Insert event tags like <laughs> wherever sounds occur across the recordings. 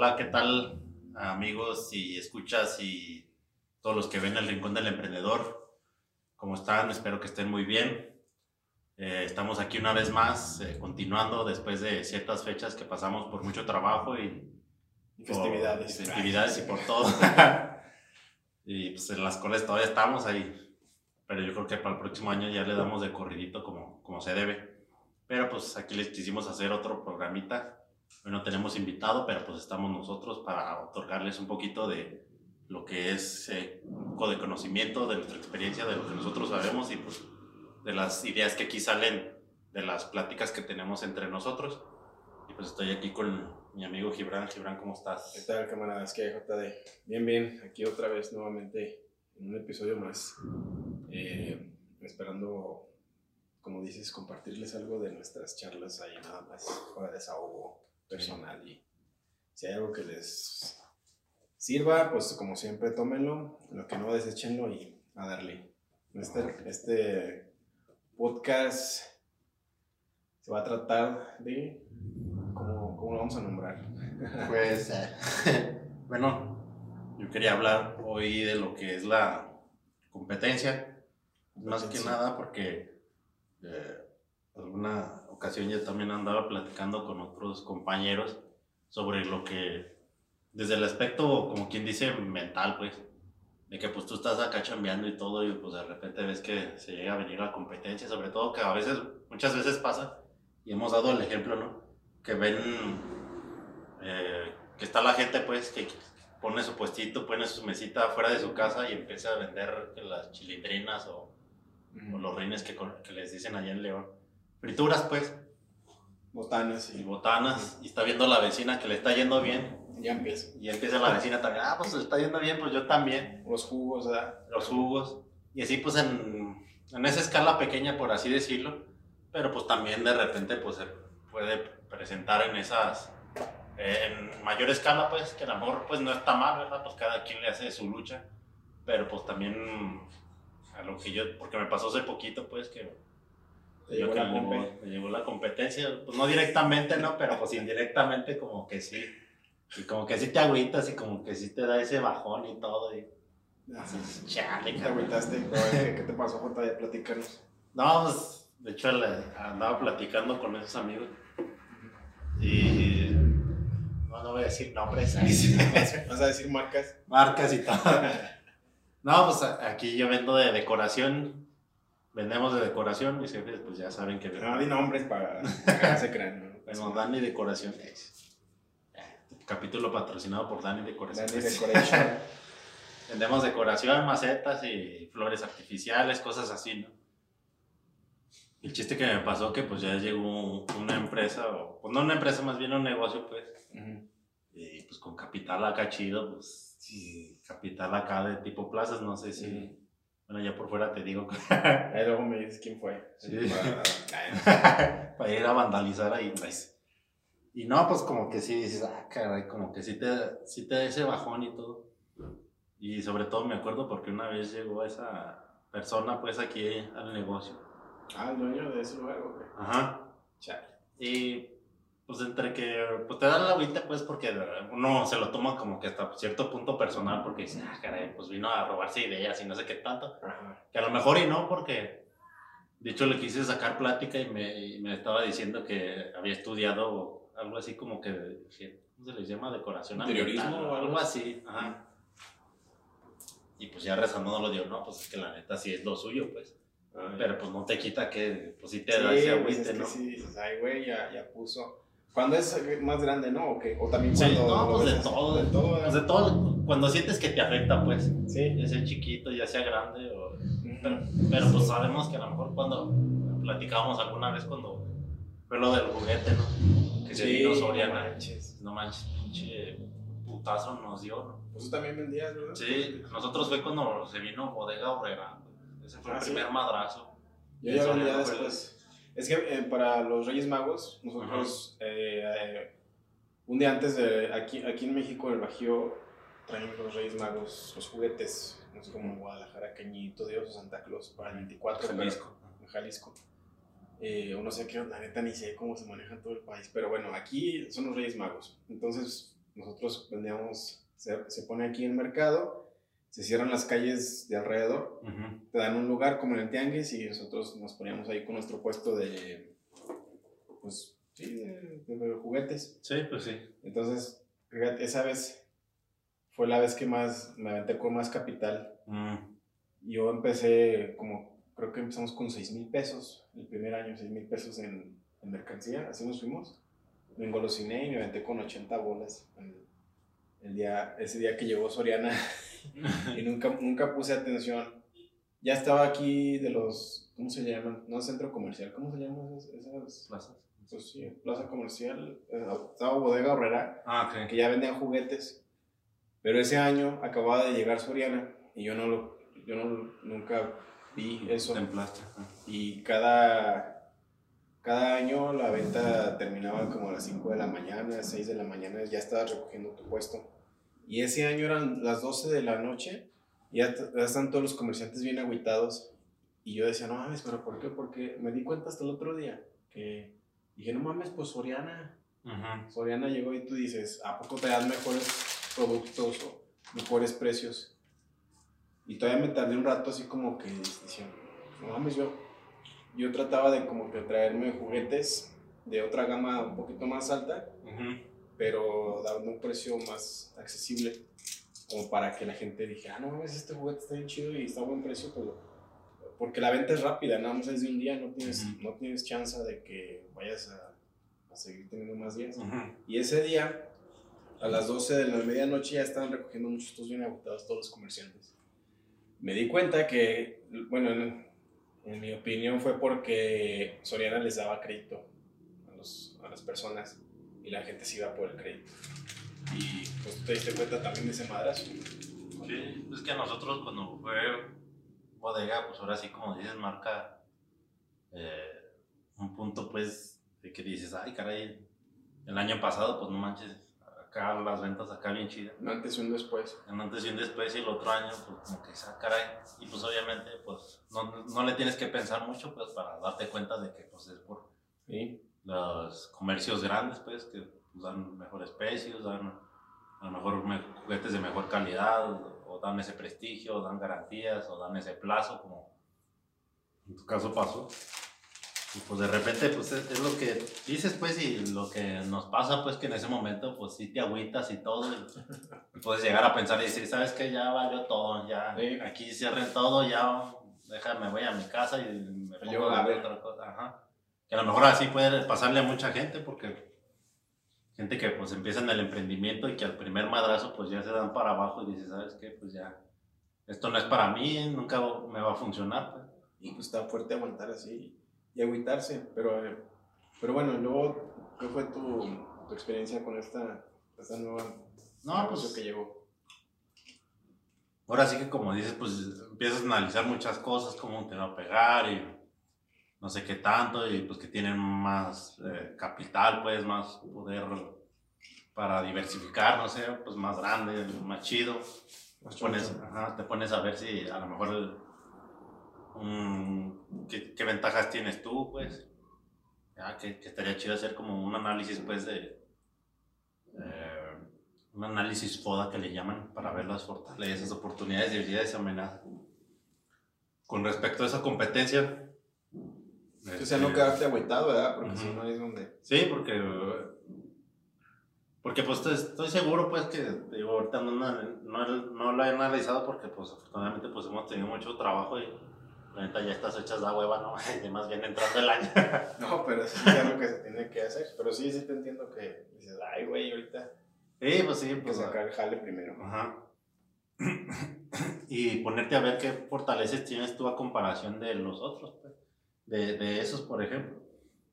Hola, ¿qué tal amigos y escuchas y todos los que ven el Rincón del Emprendedor? ¿Cómo están? Espero que estén muy bien. Eh, estamos aquí una vez más, eh, continuando después de ciertas fechas que pasamos por mucho trabajo y, festividades. Por, festividades y por todo. <laughs> y pues en las cuales todavía estamos ahí. Pero yo creo que para el próximo año ya le damos de corridito como, como se debe. Pero pues aquí les quisimos hacer otro programita Hoy no tenemos invitado, pero pues estamos nosotros para otorgarles un poquito de lo que es eh, un poco de conocimiento, de nuestra experiencia, de lo que nosotros sabemos y pues de las ideas que aquí salen de las pláticas que tenemos entre nosotros. Y pues estoy aquí con mi amigo Gibran. Gibran, ¿cómo estás? ¿Qué tal, camaradas? ¿Qué JD? Bien, bien. Aquí otra vez nuevamente en un episodio más. Eh, esperando, como dices, compartirles algo de nuestras charlas ahí nada más para desahogo personal y si hay algo que les sirva, pues como siempre tómenlo, lo que no desechenlo y a darle. Este, este podcast se va a tratar de, ¿cómo, cómo lo vamos a nombrar? <laughs> Pues, eh, <laughs> bueno, yo quería hablar hoy de lo que es la competencia, más que nada porque eh, alguna ocasión ya también andaba platicando con otros compañeros sobre lo que, desde el aspecto, como quien dice, mental, pues, de que pues tú estás acá chambeando y todo y pues de repente ves que se llega a venir la competencia, sobre todo que a veces, muchas veces pasa, y hemos dado el ejemplo, ¿no? Que ven eh, que está la gente pues que pone su puestito, pone su mesita fuera de su casa y empieza a vender las chilindrinas o, o los reines que, que les dicen allá en León frituras, pues. Botanas. Y botanas. Y está viendo a la vecina que le está yendo bien. Ya empieza. Y empieza la vecina también. Ah, pues le está yendo bien, pues yo también. Los jugos, ¿verdad? Los jugos. Y así, pues en, en esa escala pequeña, por así decirlo. Pero pues también de repente, pues se puede presentar en esas. en mayor escala, pues, que el amor, pues no está mal, ¿verdad? Pues cada quien le hace su lucha. Pero pues también a lo que yo, porque me pasó hace poquito, pues, que llegó, la me llegó la competencia, pues no directamente, ¿no? Pero pues indirectamente como que sí. Y como que sí te agüitas y como que sí te da ese bajón y todo. Y, así, chale, ¿Te agüitaste? ¿Qué te pasó, Jota? Ya platicarnos. No, pues, de hecho andaba platicando con esos amigos. Y... No, no voy a decir nombres. <laughs> <laughs> ¿Vas a decir marcas? Marcas y todo. No, pues aquí yo vendo de decoración vendemos de decoración, mis jefes pues ya saben que... No, di nombres para que se crean. ¿no? Bueno, Dani Decoraciones. Capítulo patrocinado por Dani Decoraciones. Dani <laughs> Decoration. vendemos decoración, macetas y flores artificiales, cosas así, ¿no? El chiste que me pasó que pues ya llegó una empresa, o pues no una empresa, más bien un negocio, pues. Y pues con capital acá chido, pues sí, capital acá de tipo plazas, no sé si... Bueno, ya por fuera te digo. <laughs> ahí luego me dices quién fue. Sí. Para, <laughs> para ir a vandalizar ahí, pues. Y no, pues como que sí dices, ah, caray, como que sí te, sí te da ese bajón y todo. Y sobre todo me acuerdo porque una vez llegó esa persona, pues aquí al negocio. Ah, el dueño de ese lugar, güey. Ajá. Chale. Y pues entre que pues te dan la agüita pues porque uno se lo toma como que hasta cierto punto personal porque dice, ah, caray, pues vino a robarse ideas y no sé qué tanto. Que a lo mejor y no porque, de hecho le quise sacar plática y me, me estaba diciendo que había estudiado algo así como que, ¿cómo se les llama? Decoración Interiorismo o algo así. Ajá. Y pues ya rezando no lo dio, no, pues es que la neta sí es lo suyo, pues. Pero pues no te quita que, pues sí te da ese pues, agüite, ¿no? sí, ay, güey, ya, ya puso cuando es más grande, ¿no? ¿O, qué? o también cuando. Sí, no, pues de todo. De todo. Pues de todo. Cuando sientes que te afecta, pues. Sí. Ya sea chiquito, ya sea grande. pero, pero, pues sabemos que a lo mejor cuando platicábamos alguna vez, cuando fue lo del juguete, ¿no? Que se vino Soriana. No manches. No manches, pinche putazo nos dio, ¿no? Pues tú también vendías, ¿verdad? Sí, nosotros fue cuando se vino Bodega Obrera. Ese fue Ah, el ¿sí? primer madrazo. Yo ya vendía después. Es que eh, para los Reyes Magos, nosotros, eh, eh, un día antes de, aquí, aquí en México, el Bajío, traen los Reyes Magos los juguetes, no sé, como en Guadalajara, Cañito, Dios o Santa Claus, para el 24 pero- Jalisco. en Jalisco. Eh, o no sé qué, la neta ni sé cómo se maneja en todo el país, pero bueno, aquí son los Reyes Magos. Entonces, nosotros vendíamos, se, se pone aquí en el mercado, se cierran las calles de alrededor Ujú. te dan un lugar como en el tianguis y nosotros nos poníamos ahí con nuestro puesto de, pues, sí, de, de juguetes. Sí, pues sí. Entonces, fíjate, esa vez fue la vez que más me aventé con más capital. Mm. Yo empecé como, creo que empezamos con 6 mil pesos el primer año, 6 mil pesos en, en mercancía, así nos fuimos. Me engolosiné y me aventé con 80 bolas el, el día, ese día que llegó Soriana <laughs> <laughs> y nunca, nunca puse atención. Ya estaba aquí de los, ¿cómo se llaman? No centro comercial, ¿cómo se llaman esas? esas Plazas. pues sí, plaza comercial, eh, estaba Bodega Horrera, Ah, ok. que ya vendían juguetes. Pero ese año acababa de llegar Soriana y yo no lo, yo no, nunca vi eso. Templaste. Y cada, cada año la venta terminaba como a las 5 de la mañana, 6 de la mañana, ya estabas recogiendo tu puesto. Y ese año eran las 12 de la noche, ya, están todos los comerciantes bien agüitados. Y yo decía, no mames, pero ¿por qué? Porque me di cuenta hasta el otro día que dije, no mames, pues Soriana. Soriana llegó y tú dices, ¿a poco te dan mejores productos o mejores precios? Y todavía me tardé un rato así como que diciendo, no mames, yo, yo trataba de como que traerme juguetes de otra gama un poquito más alta, Ujú. Pero dando un precio más accesible, como para que la gente dijera, ah, no mames, este juguete está bien chido y está a buen precio, pero porque la venta es rápida, nada más es de un día, no tienes, Ujú. no tienes chance de que vayas a, a seguir teniendo más días. Ujú. Y ese día, a las 12 de la medianoche, ya estaban recogiendo muchos estos bien agotados todos los comerciantes. Me di cuenta que, bueno, en, en mi opinión fue porque Soriana les daba crédito a, los, a las personas y la gente se iba por el crédito. Y pues tú te diste cuenta también de ese madrazo. Sí, es que a nosotros cuando fue bodega, pues ahora sí, como dices, marca eh, un punto, pues, de que dices, ay, caray, el año pasado, pues no manches, acá las ventas acá bien chidas. Un antes y un después. Un antes y un después, y el otro año, pues como que, ah, caray, y pues obviamente, pues no, no le tienes que pensar mucho, pues, para darte cuenta de que, pues, es por ¿sí? Los comercios grandes, pues, que pues, dan mejores precios, dan a lo mejor me- juguetes de mejor calidad, o, o dan ese prestigio, o dan garantías, o dan ese plazo, como en tu caso pasó. Y pues de repente, pues es, es lo que dices, pues, y lo que nos pasa, pues, que en ese momento, pues, sí te agüitas y todo, y, puedes llegar a pensar y decir, ¿sabes qué? Ya valió todo, ya, Sí. aquí cierren todo, ya, déjame, voy a mi casa y me pongo a ver otra cosa, ajá. Que a lo mejor así puede pasarle a mucha gente, porque gente que pues empieza en el emprendimiento y que al primer madrazo pues ya se dan para abajo y dice, ¿sabes qué? Pues ya, esto no es para mí, nunca me va a funcionar. pues". Y pues está fuerte aguantar así y agüitarse. Pero, eh, pero bueno, luego, ¿qué fue tu, tu experiencia con esta, esta nueva No, pues que llegó? ahora sí que como dices, pues empiezas a analizar muchas cosas, cómo te va a pegar y no sé qué tanto, y pues que tienen más eh, capital, pues más poder para diversificar, no sé, pues más grande, más chido. Más Te pones, ajá, te pones a ver si a lo mejor el- mm, qué, qué ventajas tienes tú, pues. Ya, que, que estaría chido hacer como un análisis, pues, de. eh, un análisis FODA que le llaman para ver las fortalezas, oportunidades, debilidades y amenazas. Con respecto a esa competencia. O sea, no este, quedarte agüitado, ¿verdad? Porque Ujú. si no es donde... Sí, porque. Porque pues estoy, seguro pues que digo, ahorita no, no, no, lo he analizado porque pues afortunadamente pues hemos tenido mucho trabajo y la neta ya estas hechas da hueva, ¿no? <laughs> Y más bien entrando el año. <laughs> No, pero eso es algo que se tiene que hacer. Pero sí, sí te entiendo que dices, ay, güey, ahorita Sí, pues sí, hay que pues. sacar el jale primero. Ajá. <coughs> Y ponerte a ver qué fortalezas tienes tú a comparación de los otros, pues. De, de esos, por ejemplo.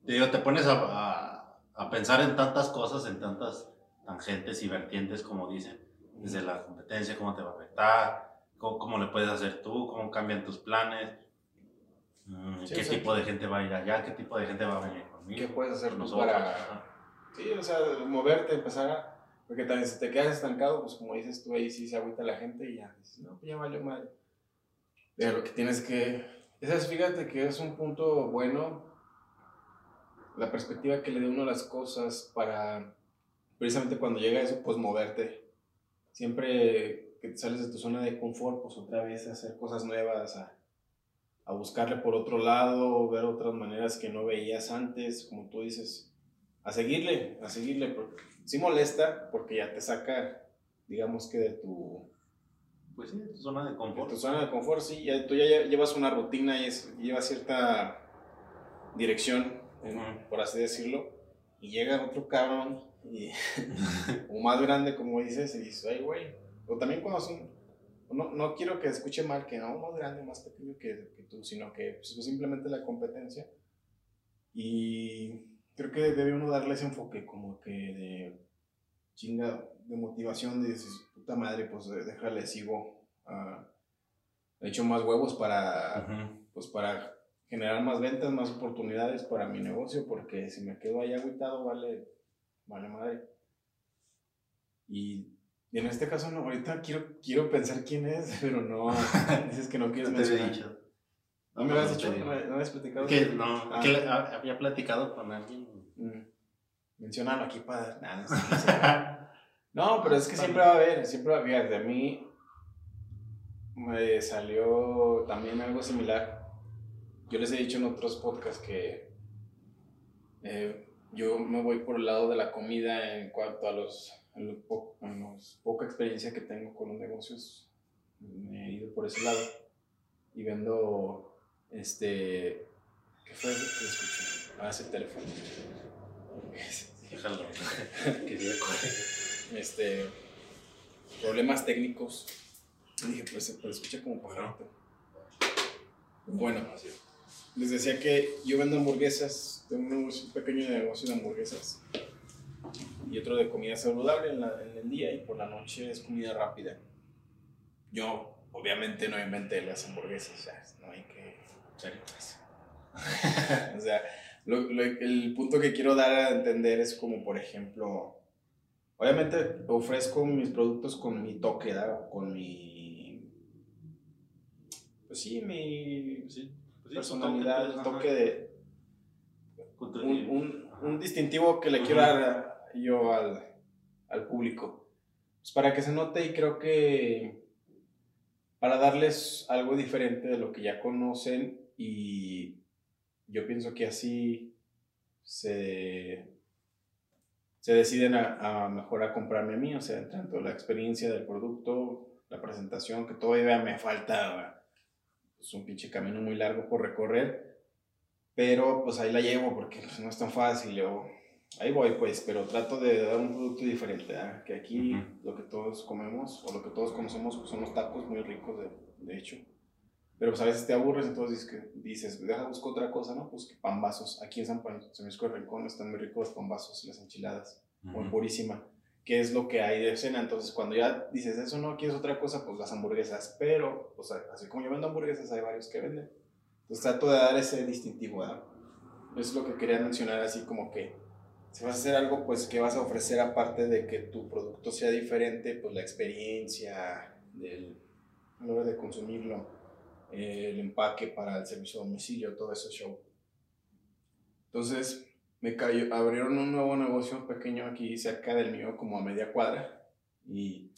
Te digo, te pones a, a, a pensar en tantas cosas, en tantas tangentes y vertientes, como dicen, desde la competencia, cómo te va a afectar, cómo, cómo le puedes hacer tú, cómo cambian tus planes, mm, Sí, qué o sea, tipo de gente va a ir allá, qué tipo de gente va a venir conmigo. ¿Qué puedes hacer tú nosotros, para-. Sí, o sea, moverte, empezar a... Porque también si te quedas estancado, pues como dices tú, ahí sí se agüita la gente y ya dices, no, pues ya valió madre. Pero lo que tienes que... Esa es, fíjate que es un punto bueno, la perspectiva que le dé uno a las cosas para, precisamente cuando llega eso, pues moverte. Siempre que sales de tu zona de confort, pues otra vez hacer cosas nuevas, a, a buscarle por otro lado, ver otras maneras que no veías antes, como tú dices, a seguirle, a seguirle, porque sí molesta porque ya te saca, digamos que de tu, Pues sí, tu zona de confort. tu zona de confort, sí, ya, tú ya lle- llevas una rutina y es, llevas cierta dirección, en- por así decirlo, y llega otro cabrón, y, <laughs> o más grande, como dices, y dices, ay, güey, o también cuando son, no, no quiero que escuche mal que no, más grande, más pequeño que, que tú, sino que pues, es simplemente la competencia, y creo que debe uno darle ese enfoque como que de chinga, de motivación, de decir, puta madre, pues déjale, sigo. ah, he hecho más huevos para, pues para generar más ventas, más oportunidades para mi negocio, porque si me quedo ahí agüitado, vale, vale madre. Y, en este caso, no, ahorita quiero, quiero pensar quién es, <laughs> pero no, <laughs> dices que no quieres No te mencionar. dicho. ¿No me lo has dicho? te ¿No me, has platicado? Que no, Ah. que le- había platicado con alguien. Mm. Menciónalo aquí para... Nah, no, sé, <laughs> no pero es que siempre va a haber, siempre va a haber. De mí me salió también algo similar. Yo les he dicho en otros podcasts que eh, yo me voy por el lado de la comida en cuanto a los, poca experiencia que tengo con los negocios. Me he ido por ese lado y vendo este. ¿Qué fue eso escuché? Ah, ese teléfono. Déjalo. <laughs> este, problemas técnicos. Y dije, pues, pero escucha como pajarito. Bueno, les decía que yo vendo hamburguesas, tengo un, negocio- un pequeño negocio de hamburguesas y otro de comida saludable en, la- en el día y por la noche es comida rápida. Yo, obviamente, no inventé las hamburguesas, o sea, no hay que pues. <laughs> o sea, lo- lo- el punto que quiero dar a entender es como, por ejemplo, obviamente ofrezco mis productos con mi toque, ¿verdad? Con mi, pues sí, mi Sí, pues sí, personalidad, tu el toque, toque de, un, un- un distintivo que le quiero dar yo al, al público. Pues para que se note y creo que para darles algo diferente de lo que ya conocen y yo pienso que así se, se deciden a, a mejor a comprarme a mí, o sea, tanto la experiencia del producto, la presentación, que todavía me falta pues, un pinche camino muy largo por recorrer, pero pues ahí la llevo porque pues, no es tan fácil, yo, ahí voy pues, pero trato de dar un producto diferente, ¿verdad? que aquí lo que todos comemos o lo que todos conocemos pues, son los tacos muy ricos de, de hecho. Pero pues a veces te aburres, entonces dices, deja, busco otra cosa, ¿no? Pues que pambazos. Aquí en San Francisco de Rincón están muy ricos los pambazos las enchiladas muy Ujú. purísima, que es lo que hay de cena. Entonces, cuando ya dices eso, no quieres otra cosa, pues las hamburguesas. Pero, o sea, así como yo vendo hamburguesas, hay varios que venden. Entonces, trato de dar ese distintivo, ¿verdad? Es lo que quería mencionar, así como que si vas a hacer algo, pues, que vas a ofrecer aparte de que tu producto sea diferente, pues la experiencia del, a la hora de consumirlo, el empaque para el servicio a domicilio, todo ese show. Entonces, me cayó, abrieron un nuevo negocio pequeño aquí cerca del mío, como a media cuadra. Y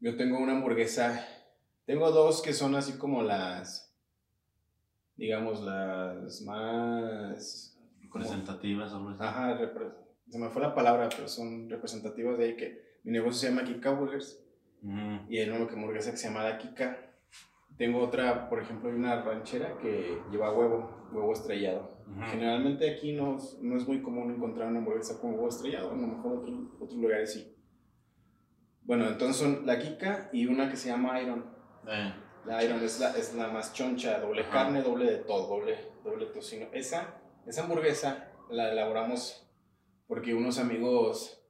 yo tengo una hamburguesa. Tengo dos que son así como las. Digamos, las más. como- Presentativas, algo así. Ajá, repre- se me fue la palabra, pero son representativas de ahí que mi negocio se llama Kika Burgers Ujú. y hay una hamburguesa que se llama La Kika. Tengo otra, por ejemplo, hay una ranchera que lleva huevo, huevo estrellado. Generalmente aquí no, es- no es muy común encontrar una hamburguesa con huevo estrellado, a lo mejor otro- otros lugares sí. Bueno, entonces son la Kika y una que se llama Iron. Eh, La Iron es la, es la más choncha, doble Ajá. carne, doble de todo, doble, doble tocino. Esa, esa hamburguesa la elaboramos porque unos amigos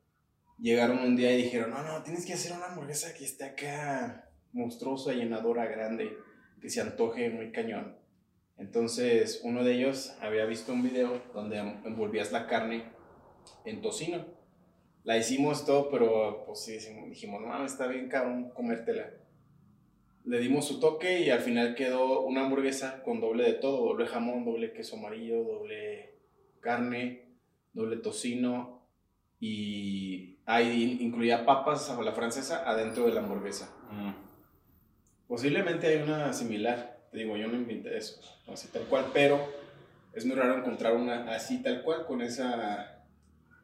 llegaron un día y dijeron, no, no, tienes que hacer una hamburguesa que esté acá monstruosa, llenadora, grande, que se antoje muy cañón. Entonces, uno de ellos había visto un video donde envolvías la carne en tocino. La hicimos todo, pero pues sí, dijimos, no, está bien cabrón comértela. Le dimos su toque y al final quedó una hamburguesa con doble de todo, doble jamón, doble queso amarillo, doble carne, doble tocino y ahí incluía papas a la francesa adentro de la hamburguesa. Mm. Posiblemente hay una similar, te digo, yo no inventé eso, así tal cual, pero es muy raro encontrar una así tal cual con esa,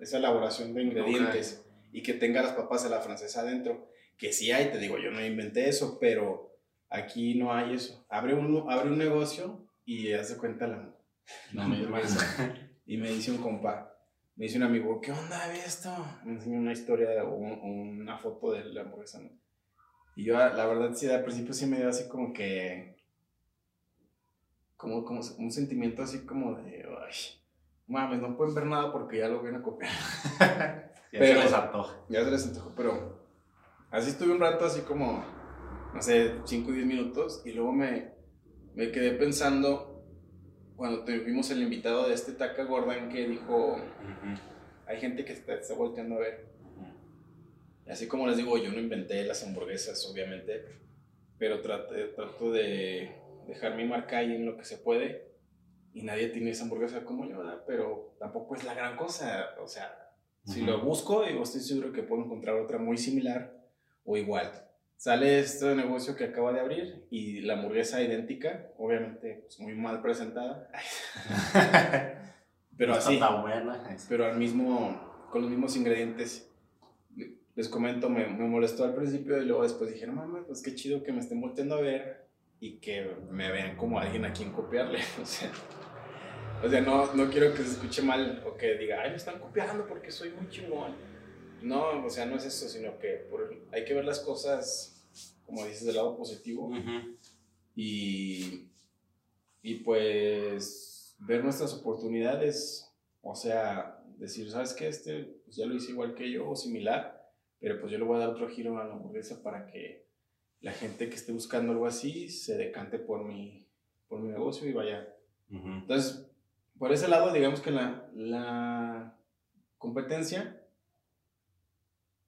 esa elaboración de ingredientes y que tenga las papas a la francesa adentro. Que sí hay, te digo, yo no inventé eso, pero aquí no hay eso. Abre un, abre un negocio y hace cuenta la, hamburguesa. y me dice un compa, me dice un amigo, ¿qué onda esto? Me enseñó una historia o una foto de la hamburguesa. Y yo, la verdad, sí, al principio sí me dio así como que. Como, como un sentimiento así como de. Ay, mames, no pueden ver nada porque ya lo vienen a copiar. <laughs> ya pero, se les antoja. Ya se les antoja, pero. Así estuve un rato, así como. No sé, 5 o 10 minutos. Y luego me, me quedé pensando cuando tuvimos el invitado de este Taca Gordon que dijo, hay gente que está, está volteando a ver. Así como les digo, yo no inventé las hamburguesas, obviamente, pero trato, trato de dejar mi marca ahí en lo que se puede. Y nadie tiene esa hamburguesa como yo, pero tampoco es la gran cosa. O sea, si lo busco, estoy seguro que puedo encontrar otra muy similar o igual sale este negocio que acaba de abrir y la hamburguesa idéntica, obviamente pues, muy mal presentada. <laughs> pero así. buena. Pero al mismo, con los mismos ingredientes. Les comento, me, me, molestó al principio y luego después dije, no mames, pues qué chido que me estén volteando a ver y que me vean como alguien a quien copiarle. <laughs> O sea, o sea no, no quiero que se escuche mal o que diga, ay, me están copiando porque soy muy chingón. No, o sea, no es eso, sino que hay que ver las cosas como dices, del lado positivo. y, y pues ver nuestras oportunidades, o sea, decir, ¿sabes qué? Este pues ya lo hice igual que yo o similar, pero pues yo le voy a dar otro giro a la hamburguesa para que la gente que esté buscando algo así se decante por mi, por mi negocio y vaya. Entonces, por ese lado, digamos que la, la competencia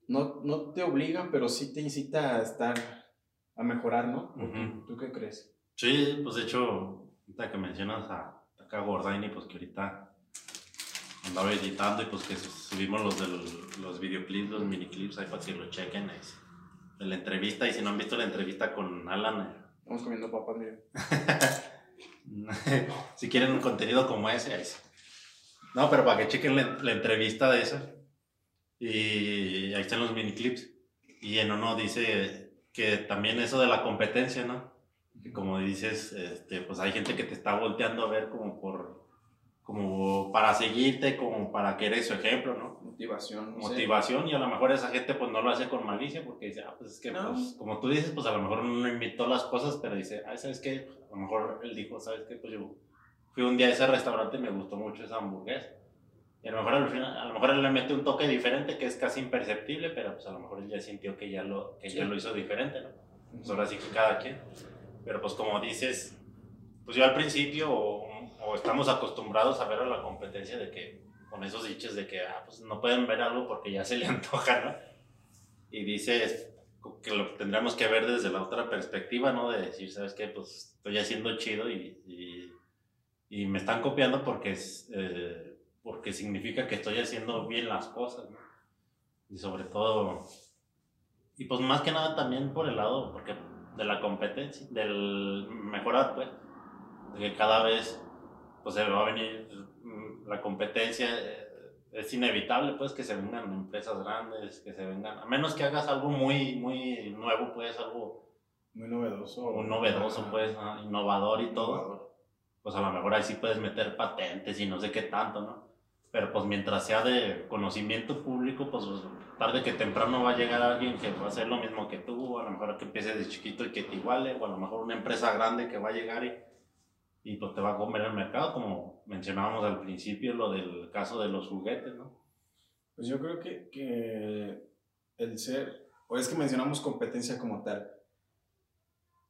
no, no te obliga, pero sí te incita a estar a mejorar, ¿no? ¿Tú qué crees? Sí, pues de hecho, ahorita que mencionas a acá Gordaini, pues que ahorita andaba editando y pues que subimos los de los, videoclips, los miniclips ahí para que lo chequen. de la entrevista, y si no han visto la entrevista con Alan. Eh. Estamos comiendo papas, miren. <laughs> si quieren un contenido como ese, ahí sí. No, pero para que chequen la, la entrevista de esa. Y ahí están los miniclips. Y en uno dice que también eso de la competencia, ¿no? Que como dices, este, pues hay gente que te está volteando a ver como por, como para seguirte, como para querer su ejemplo, ¿no? Motivación. Motivación, y a lo mejor esa gente pues no lo hace con malicia porque dice, ah, pues es que, pues, como tú dices, pues a lo mejor no invitó las cosas, pero dice, ah, ¿sabes qué? A lo mejor él dijo, ¿sabes qué? Pues yo fui un día a ese restaurante y me gustó mucho esa hamburguesa. Y a lo mejor al final, a lo mejor él le mete un toque diferente que es casi imperceptible, pero pues a lo mejor él ya sintió que ya lo, que ya lo hizo diferente, ¿no? Pues ahora sí que cada quien. Pero pues como dices, pues yo al principio o, o, estamos acostumbrados a ver a la competencia de que con esos dichos de que ah, pues no pueden ver algo porque ya se le <laughs> antoja, ¿no? Y dices que lo tendríamos que ver desde la otra perspectiva, ¿no? De decir, ¿sabes qué? Pues estoy haciendo chido y, y, y me están copiando porque es... Eh, porque significa que estoy haciendo bien las cosas, ¿no? Y sobre todo, y pues más que nada también por el lado, porque de la competencia, del mejorar, pues, que cada vez, pues se va a venir mm, la competencia, eh, es inevitable, pues, que se vengan empresas grandes, que se vengan, a menos que hagas algo muy, muy nuevo, pues, algo... Muy novedoso. Muy novedoso, pues, innovador y todo. Pues a lo mejor ahí sí puedes meter patentes y no sé qué tanto, ¿no? pero pues mientras sea de conocimiento público, pues tarde que temprano va a llegar alguien que va a hacer lo mismo que tú, a lo mejor que empiece de chiquito y que te iguale, o a lo mejor una empresa grande que va a llegar y, y pues te va a comer el mercado, como mencionábamos al principio, lo del caso de los juguetes, ¿no? Pues yo creo que, que el ser, o es que mencionamos competencia como tal,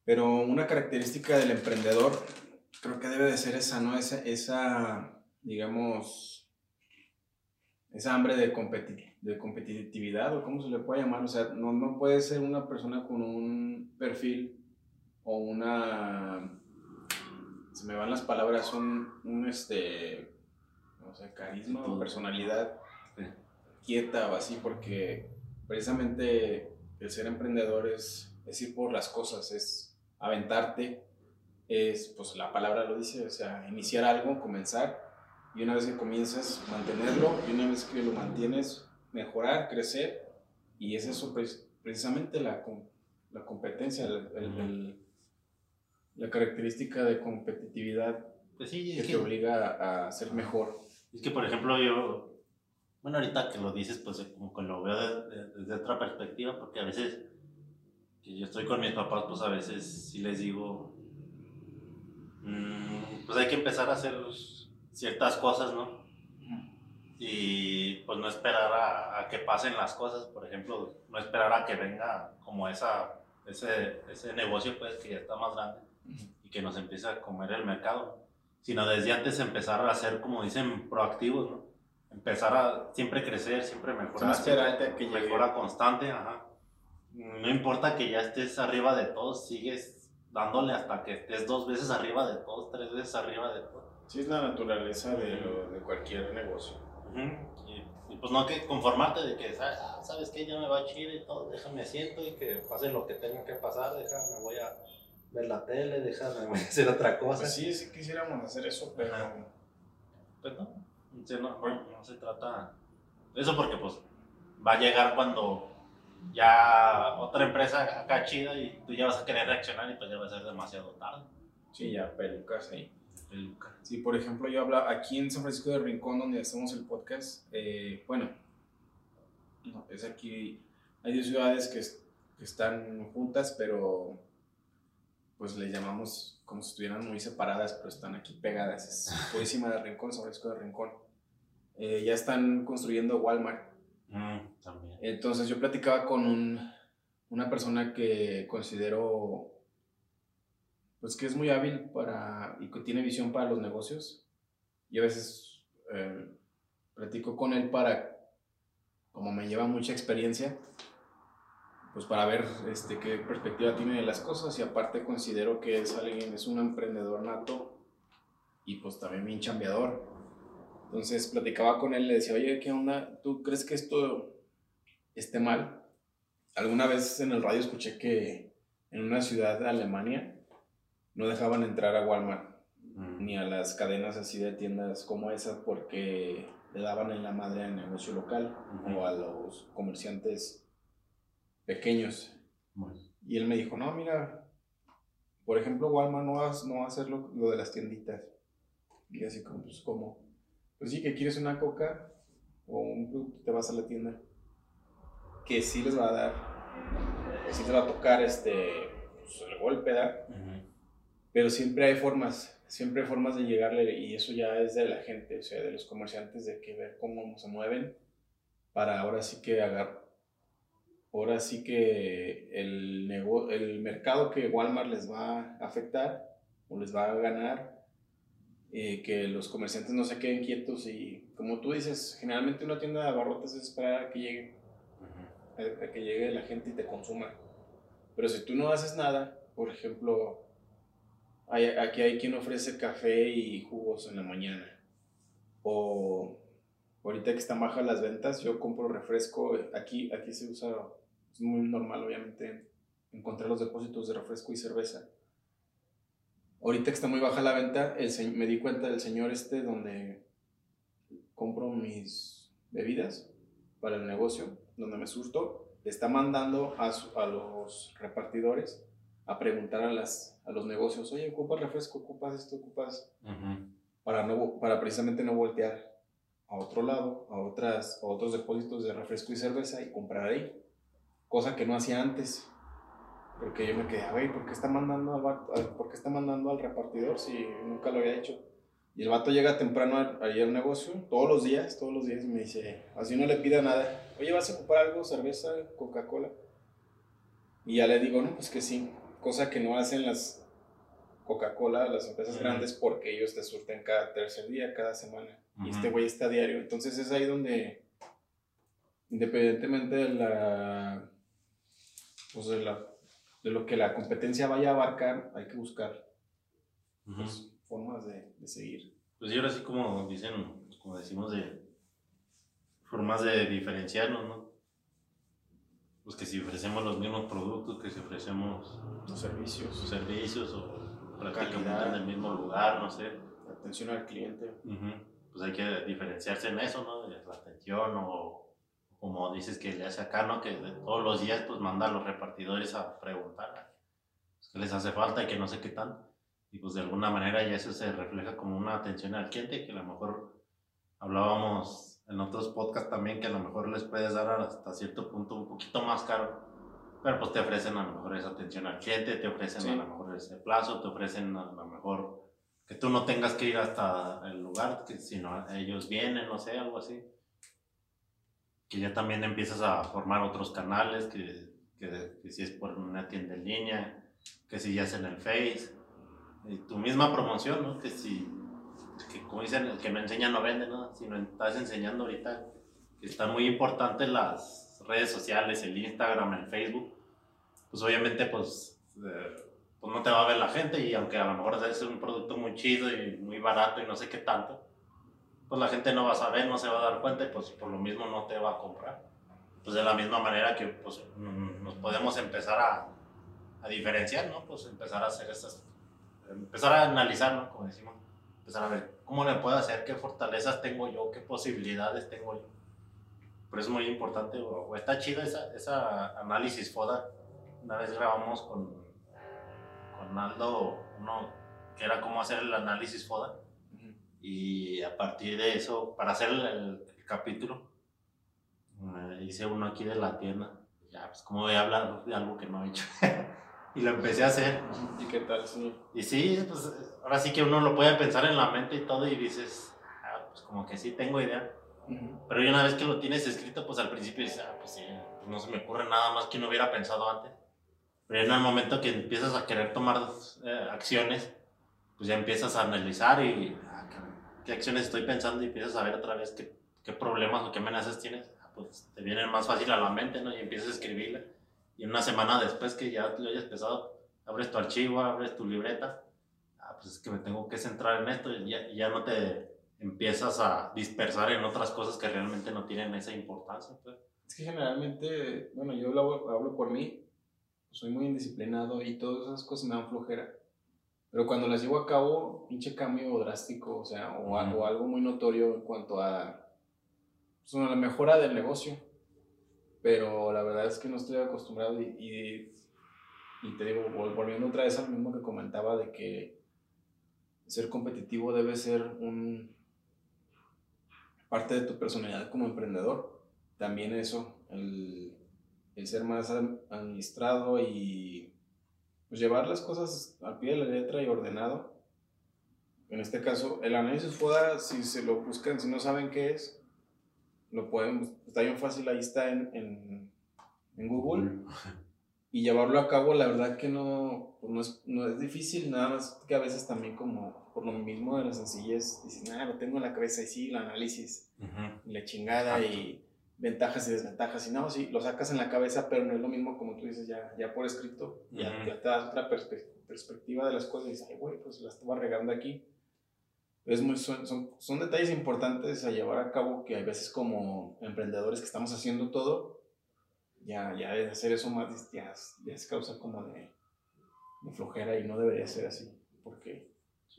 pero una característica del emprendedor creo que debe de ser esa, ¿no? Esa, esa digamos, esa hambre de, de competitividad, o cómo se le puede llamar, o sea, no, no puede ser una persona con un perfil o una, se me van las palabras, un, un este, no sé, carisma o personalidad quieta o así, porque precisamente el ser emprendedor es, es ir por las cosas, es aventarte, es, pues la palabra lo dice, o sea, iniciar algo, comenzar, y una vez que comienzas, mantenerlo, y una vez que lo mantienes, mejorar, crecer, y es eso precisamente la, la competencia, el, la característica de competitividad pues sí, que, te obliga a ser mejor. Es que, por ejemplo, yo, bueno, ahorita que lo dices, pues como que lo veo desde, otra perspectiva, porque a veces que yo estoy con mis papás, pues a veces sí les digo, mm, pues hay que empezar a hacer ciertas cosas, ¿no? Y pues no esperar a, que pasen las cosas, por ejemplo, no esperar a que venga como esa, ese, ese negocio pues que ya está más grande y que nos empiece a comer el mercado, sino desde antes empezar a ser, como dicen, proactivos, ¿no? empezar a siempre crecer, siempre mejorar, siempre, que mejora constante, ajá. No importa que ya estés arriba de todos, sigues dándole hasta que estés dos veces arriba de todos, tres veces arriba de todos. Sí, es la naturaleza de, de cualquier negocio. y, pues no hay que conformarte de que, ¿sabes, ah, ¿sabes qué? Ya me va a chile y todo, déjame siento y que pase lo que tenga que pasar, déjame, voy a ver la tele, déjame hacer otra cosa. Pues sí, sí quisiéramos hacer eso, pero... Pues no no, se trata eso porque pues va a llegar cuando ya otra empresa acá chida y tú ya vas a querer reaccionar y pues ya va a ser demasiado tarde. Sí, ya pelucas ahí. Peluca. Sí, por ejemplo, yo hablaba aquí en San Francisco de Rincón, donde hacemos el podcast. Eh, bueno, es aquí. Hay dos ciudades que, que, están juntas, pero pues le llamamos como si estuvieran muy separadas, pero están aquí pegadas. Es <laughs> Purísima de Rincón, Francisco de Rincón. Eh, ya están construyendo Walmart. Mm, también. Entonces yo platicaba con un, una persona que considero pues que es muy hábil para y que tiene visión para los negocios y a veces eh, platico con él para como me lleva mucha experiencia pues para ver este, qué perspectiva tiene de las cosas y aparte considero que es alguien, es un emprendedor nato y pues también bien chambeador. Entonces platicaba con él, le decía, oye, ¿qué onda? ¿Tú crees que esto esté mal? Alguna vez en el radio escuché que en una ciudad de Alemania no dejaban entrar a Walmart mm. ni a las cadenas así de tiendas como esa porque le daban en la madre al negocio local o a los comerciantes pequeños. Y él me dijo, no, mira, por ejemplo, Walmart no va, no va a hacer lo, lo, de las tienditas. Y así como, pues, ¿cómo? pues sí, que quieres una coca o un producto, te vas a la tienda. Que sí les va a dar, sí te va a tocar este, pues, el golpe, ¿verdad? Pero siempre hay formas, siempre hay formas de llegarle y eso ya es de la gente, o sea, de los comerciantes, de que ver cómo se mueven para ahora sí que agarrar ahora sí que el, el mercado que Walmart les va a afectar o les va a ganar eh, que los comerciantes no se queden quietos y como tú dices, generalmente una tienda de abarrotes es esperar a que llegue, a, que llegue la gente y te consuma. Pero si tú no haces nada, por ejemplo, hay, aquí hay quien ofrece café y jugos en la mañana. O ahorita que están bajas las ventas, yo compro refresco. Aquí, aquí se usa, es muy normal obviamente encontrar los depósitos de refresco y cerveza Ahorita que está muy baja la venta, el, me di cuenta del señor este donde compro mis bebidas para el negocio, donde me surto, está mandando a, a los repartidores a preguntar a, las, a los negocios, oye, ¿ocupas refresco? ¿Ocupas esto? ¿Ocupas? para, no, para precisamente no voltear a otro lado, a, otras, a otros depósitos de refresco y cerveza y comprar ahí. Cosa que no hacía antes. Porque yo me quedé, güey, ¿por qué está mandando al, ¿por qué está mandando al repartidor si nunca lo había hecho? Y el vato llega temprano ahí al negocio, todos los días, todos los días, y me dice, así no le pida nada, oye, ¿vas a ocupar algo? ¿Cerveza? ¿Coca-Cola? Y ya le digo, no, pues que sí, cosa que no hacen las Coca-Cola, las empresas grandes, porque ellos te surten cada tercer día, cada semana, y este güey está diario. Entonces es ahí donde, independientemente de la, pues de, la, de lo que la competencia vaya a abarcar, hay que buscar pues, formas de, de, seguir. Pues y ahora sí como dicen, como decimos, de formas de diferenciarnos, ¿no? Pues que si ofrecemos los mismos productos, que si ofrecemos los servicios, los servicios o prácticamente en el mismo lugar, no sé. Atención al cliente. Pues hay que diferenciarse en eso, ¿no? De la atención o como dices que le hace acá, ¿no? Que todos los días pues manda a los repartidores a preguntar pues, qué les hace falta y que no sé qué tan y pues de alguna manera ya eso se refleja como una atención al cliente que a lo mejor hablábamos en otros podcasts también que a lo mejor les puedes dar hasta cierto punto un poquito más caro pero pues te ofrecen a lo mejor esa atención al cliente te ofrecen a lo mejor ese plazo te ofrecen a lo mejor que tú no tengas que ir hasta el lugar que sino ellos vienen no sé algo así que ya también empiezas a formar otros canales que, que, que si es por una tienda en línea que si ya es en el Face y tu misma promoción, ¿no? Que si, que como dicen, el que no enseña no vende, ¿no? Si no estás enseñando ahorita, que están muy importantes las redes sociales, el Instagram, el Facebook, pues obviamente pues, eh, pues no te va a ver la gente y aunque a lo mejor es un producto muy chido y muy barato y no sé qué tanto, pues la gente no va a saber, no se va a dar cuenta y pues por lo mismo no te va a comprar. Pues de la misma manera que pues mm, nos podemos empezar a, a diferenciar, ¿no? Pues empezar a hacer estas empezar a analizar, ¿no? Como decimos, empezar a ver cómo le puedo hacer, qué fortalezas tengo yo, qué posibilidades tengo yo. Pero es muy importante, o, está chido esa, esa, análisis FODA. Una vez grabamos con, con Aldo uno que era cómo hacer el análisis FODA. Y a partir de eso, para hacer el, capítulo, hice uno aquí de la tienda. Ya, pues, ¿cómo voy a hablar de algo que no he hecho? <laughs> Y lo empecé a hacer. ¿Y qué tal? Sí. Y sí, pues ahora sí que uno lo puede pensar en la mente y todo y dices, ah, pues como que sí tengo idea. Pero una vez que lo tienes escrito, pues al principio dices, ah, pues sí, pues no se me ocurre nada más que no hubiera pensado antes. Pero en el momento que empiezas a querer tomar eh, acciones, pues ya empiezas a analizar y ah, qué acciones estoy pensando y empiezas a ver otra vez qué, qué problemas o qué amenazas tienes. Pues te vienen más fácil a la mente, ¿no? Y empiezas a escribirla y una semana después que ya lo hayas empezado, abres tu archivo, abres tu libreta, ah, pues es que me tengo que centrar en esto y ya, ya, no te empiezas a dispersar en otras cosas que realmente no tienen esa importancia. Pues. Es que generalmente, bueno, yo hablo, hablo por mí, soy muy indisciplinado y todas esas cosas me dan flojera. Pero cuando las llevo a cabo, pinche cambio drástico, o sea, o, algo muy notorio en cuanto a, pues, a la mejora del negocio pero la verdad es que no estoy acostumbrado y, y, te digo, volviendo otra vez al mismo que comentaba de que ser competitivo debe ser un parte de tu personalidad como emprendedor. También eso, el, el ser más administrado y pues, llevar las cosas al pie de la letra y ordenado. En este caso, el análisis FODA, si se lo buscan, si no saben qué es, lo pueden, está bien fácil, ahí está en, en, en Google. Y llevarlo a cabo, la verdad que no, pues no, es, no es difícil, nada más que a veces también como por lo mismo de la sencillez, dicen, ah, lo tengo en la cabeza y sí, el análisis, y la chingada y ventajas y desventajas, y no, sí, lo sacas en la cabeza, pero no es lo mismo como tú dices, ya, ya por escrito, ya, te das otra perspectiva de las cosas y dices, ay, güey, pues la estaba regando aquí es muy, son, son, detalles importantes a llevar a cabo que hay veces como emprendedores que estamos haciendo todo, ya, ya de hacer eso más, ya, ya es causa como de, de, flojera y no debería ser así, porque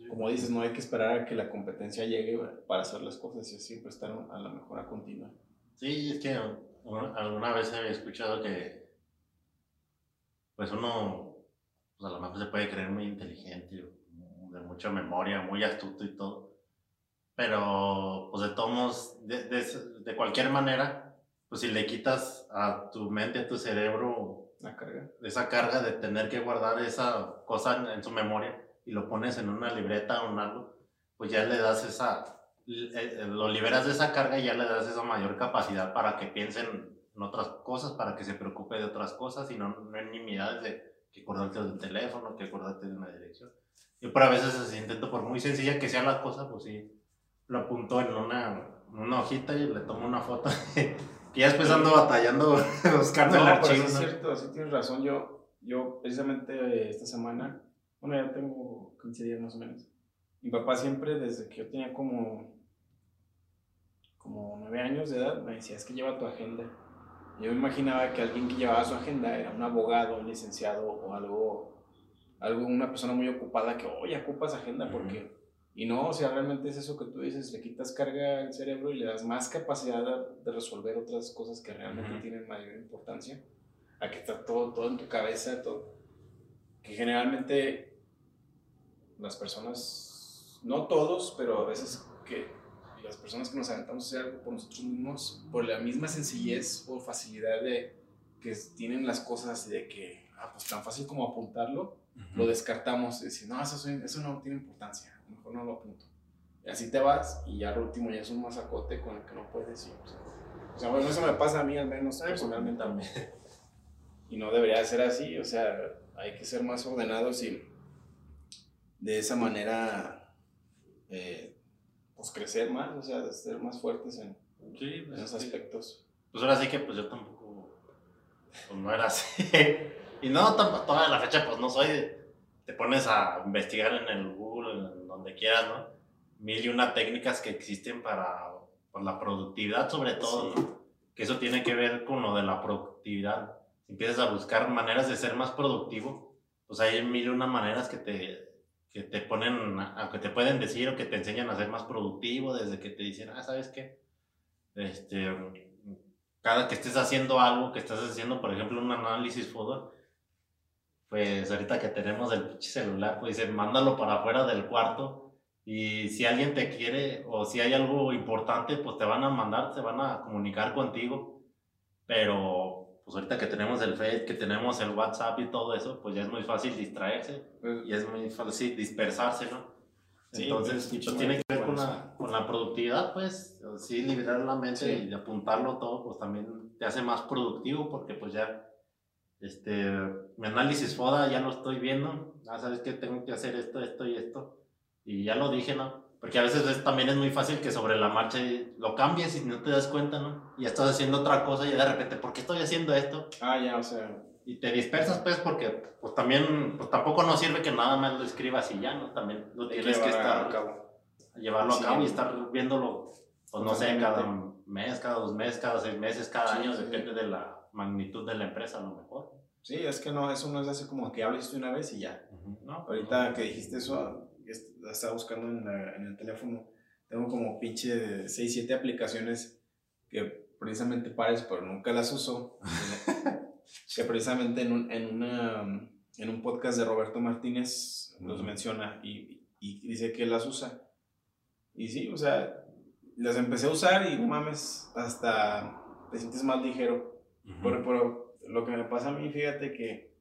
como dices, no hay que esperar a que la competencia llegue para hacer las cosas y siempre estar a la mejora continua. Sí, es que alguna vez he escuchado que pues uno pues a lo mejor se puede creer muy inteligente de mucha memoria, muy astuto y todo. Pero, pues de todos, de, de, cualquier manera, pues si le quitas a tu mente, a tu cerebro, la carga. esa carga de tener que guardar esa cosa en, su memoria y lo pones en una libreta o en algo, pues ya le das esa, lo liberas de esa carga y ya le das esa mayor capacidad para que piensen en otras cosas, para que se preocupe de otras cosas y no, no en nimiedades de que acordarte del teléfono, que acordarte de una dirección. Yo por a veces intento, por muy sencilla que sea la cosa, pues sí, lo apunto en una, una hojita y le tomo una foto. <laughs> y ya después ando batallando <laughs> buscando el archivo. es cierto, sí tienes razón. Yo, yo precisamente esta semana, bueno, ya tengo 15 días más o menos. Mi papá siempre, desde que yo tenía como, como 9 años de edad, me decía, es que lleva tu agenda. Yo me imaginaba que alguien que llevaba su agenda era un abogado, un licenciado o algo, algo una persona muy ocupada que, oye, ocupas agenda porque... Y no, o sea, realmente es eso que tú dices, le quitas carga al cerebro y le das más capacidad de resolver otras cosas que realmente tienen mayor importancia. A que está todo, todo en tu cabeza, todo. Que generalmente las personas, no todos, pero a veces que las personas que nos aventamos a hacer algo por nosotros mismos, por la misma sencillez o facilidad de que tienen las cosas de que, ah, pues tan fácil como apuntarlo, lo descartamos y decir, no, eso, eso no tiene importancia mejor no lo apunto. Y así te vas y ya al último ya es un masacote con el que no puedes ir. O sea, bueno, eso me pasa a mí al menos personalmente también. <laughs> Y no debería ser así, o sea, hay que ser más ordenados y de esa manera, eh, pues crecer más, o sea, ser más fuertes en, sí, pues, esos aspectos. Pues ahora sí que pues yo tampoco, pues no era así. <laughs> y no, toda la fecha pues no soy, te pones a investigar en el Google, en donde quieras, ¿no? Mil y una técnicas que existen para, la productividad sobre todo, Que eso tiene que ver con lo de la productividad. Si empiezas a buscar maneras de ser más productivo, pues hay mil y una maneras que te, que te ponen, a, que te pueden decir o que te enseñan a ser más productivo, desde que te dicen, ah, ¿sabes qué? Este, cada que estés haciendo algo, que estás haciendo, por ejemplo, un análisis foto, pues ahorita que tenemos el celular, pues dice, mándalo para afuera del cuarto y si alguien te quiere o si hay algo importante, pues te van a mandar, se van a comunicar contigo. Pero pues ahorita que tenemos el Facebook, que tenemos el WhatsApp y todo eso, pues ya es muy fácil distraerse y es muy fácil dispersarse, ¿no? Entonces, pues, pues tiene que ver con la, con la, productividad, pues, sí, liberar la mente y apuntarlo todo, pues también te hace más productivo porque pues ya este, mi análisis FODA ya lo estoy viendo, ah, sabes que tengo que hacer esto, esto y esto, y ya lo dije, ¿no? Porque a veces también es muy fácil que sobre la marcha lo cambies y no te das cuenta, ¿no? Y estás haciendo otra cosa y de repente, ¿por qué estoy haciendo esto? Ah, ya, o sea. Y te dispersas, pues, porque pues también, pues tampoco nos sirve que nada más lo escribas y ya, ¿no? También lo tienes que estar, a cabo. llevarlo a cabo y estar viéndolo, pues no sé, cada mes, cada dos meses, cada seis meses, cada año, depende de la magnitud de la empresa a lo mejor. Sí, es que no, eso no es así como que hables una vez y ya. no, Ahorita que dijiste eso, estaba buscando en, en, el teléfono, tengo como pinche 6, 7 aplicaciones que precisamente para eso, pero nunca las uso. <laughs> que precisamente en un, en, una, en un podcast de Roberto Martínez los menciona y, y dice que las usa. Y sí, o sea, las empecé a usar y no mames, hasta te sientes más ligero pero, lo que me pasa a mí, fíjate que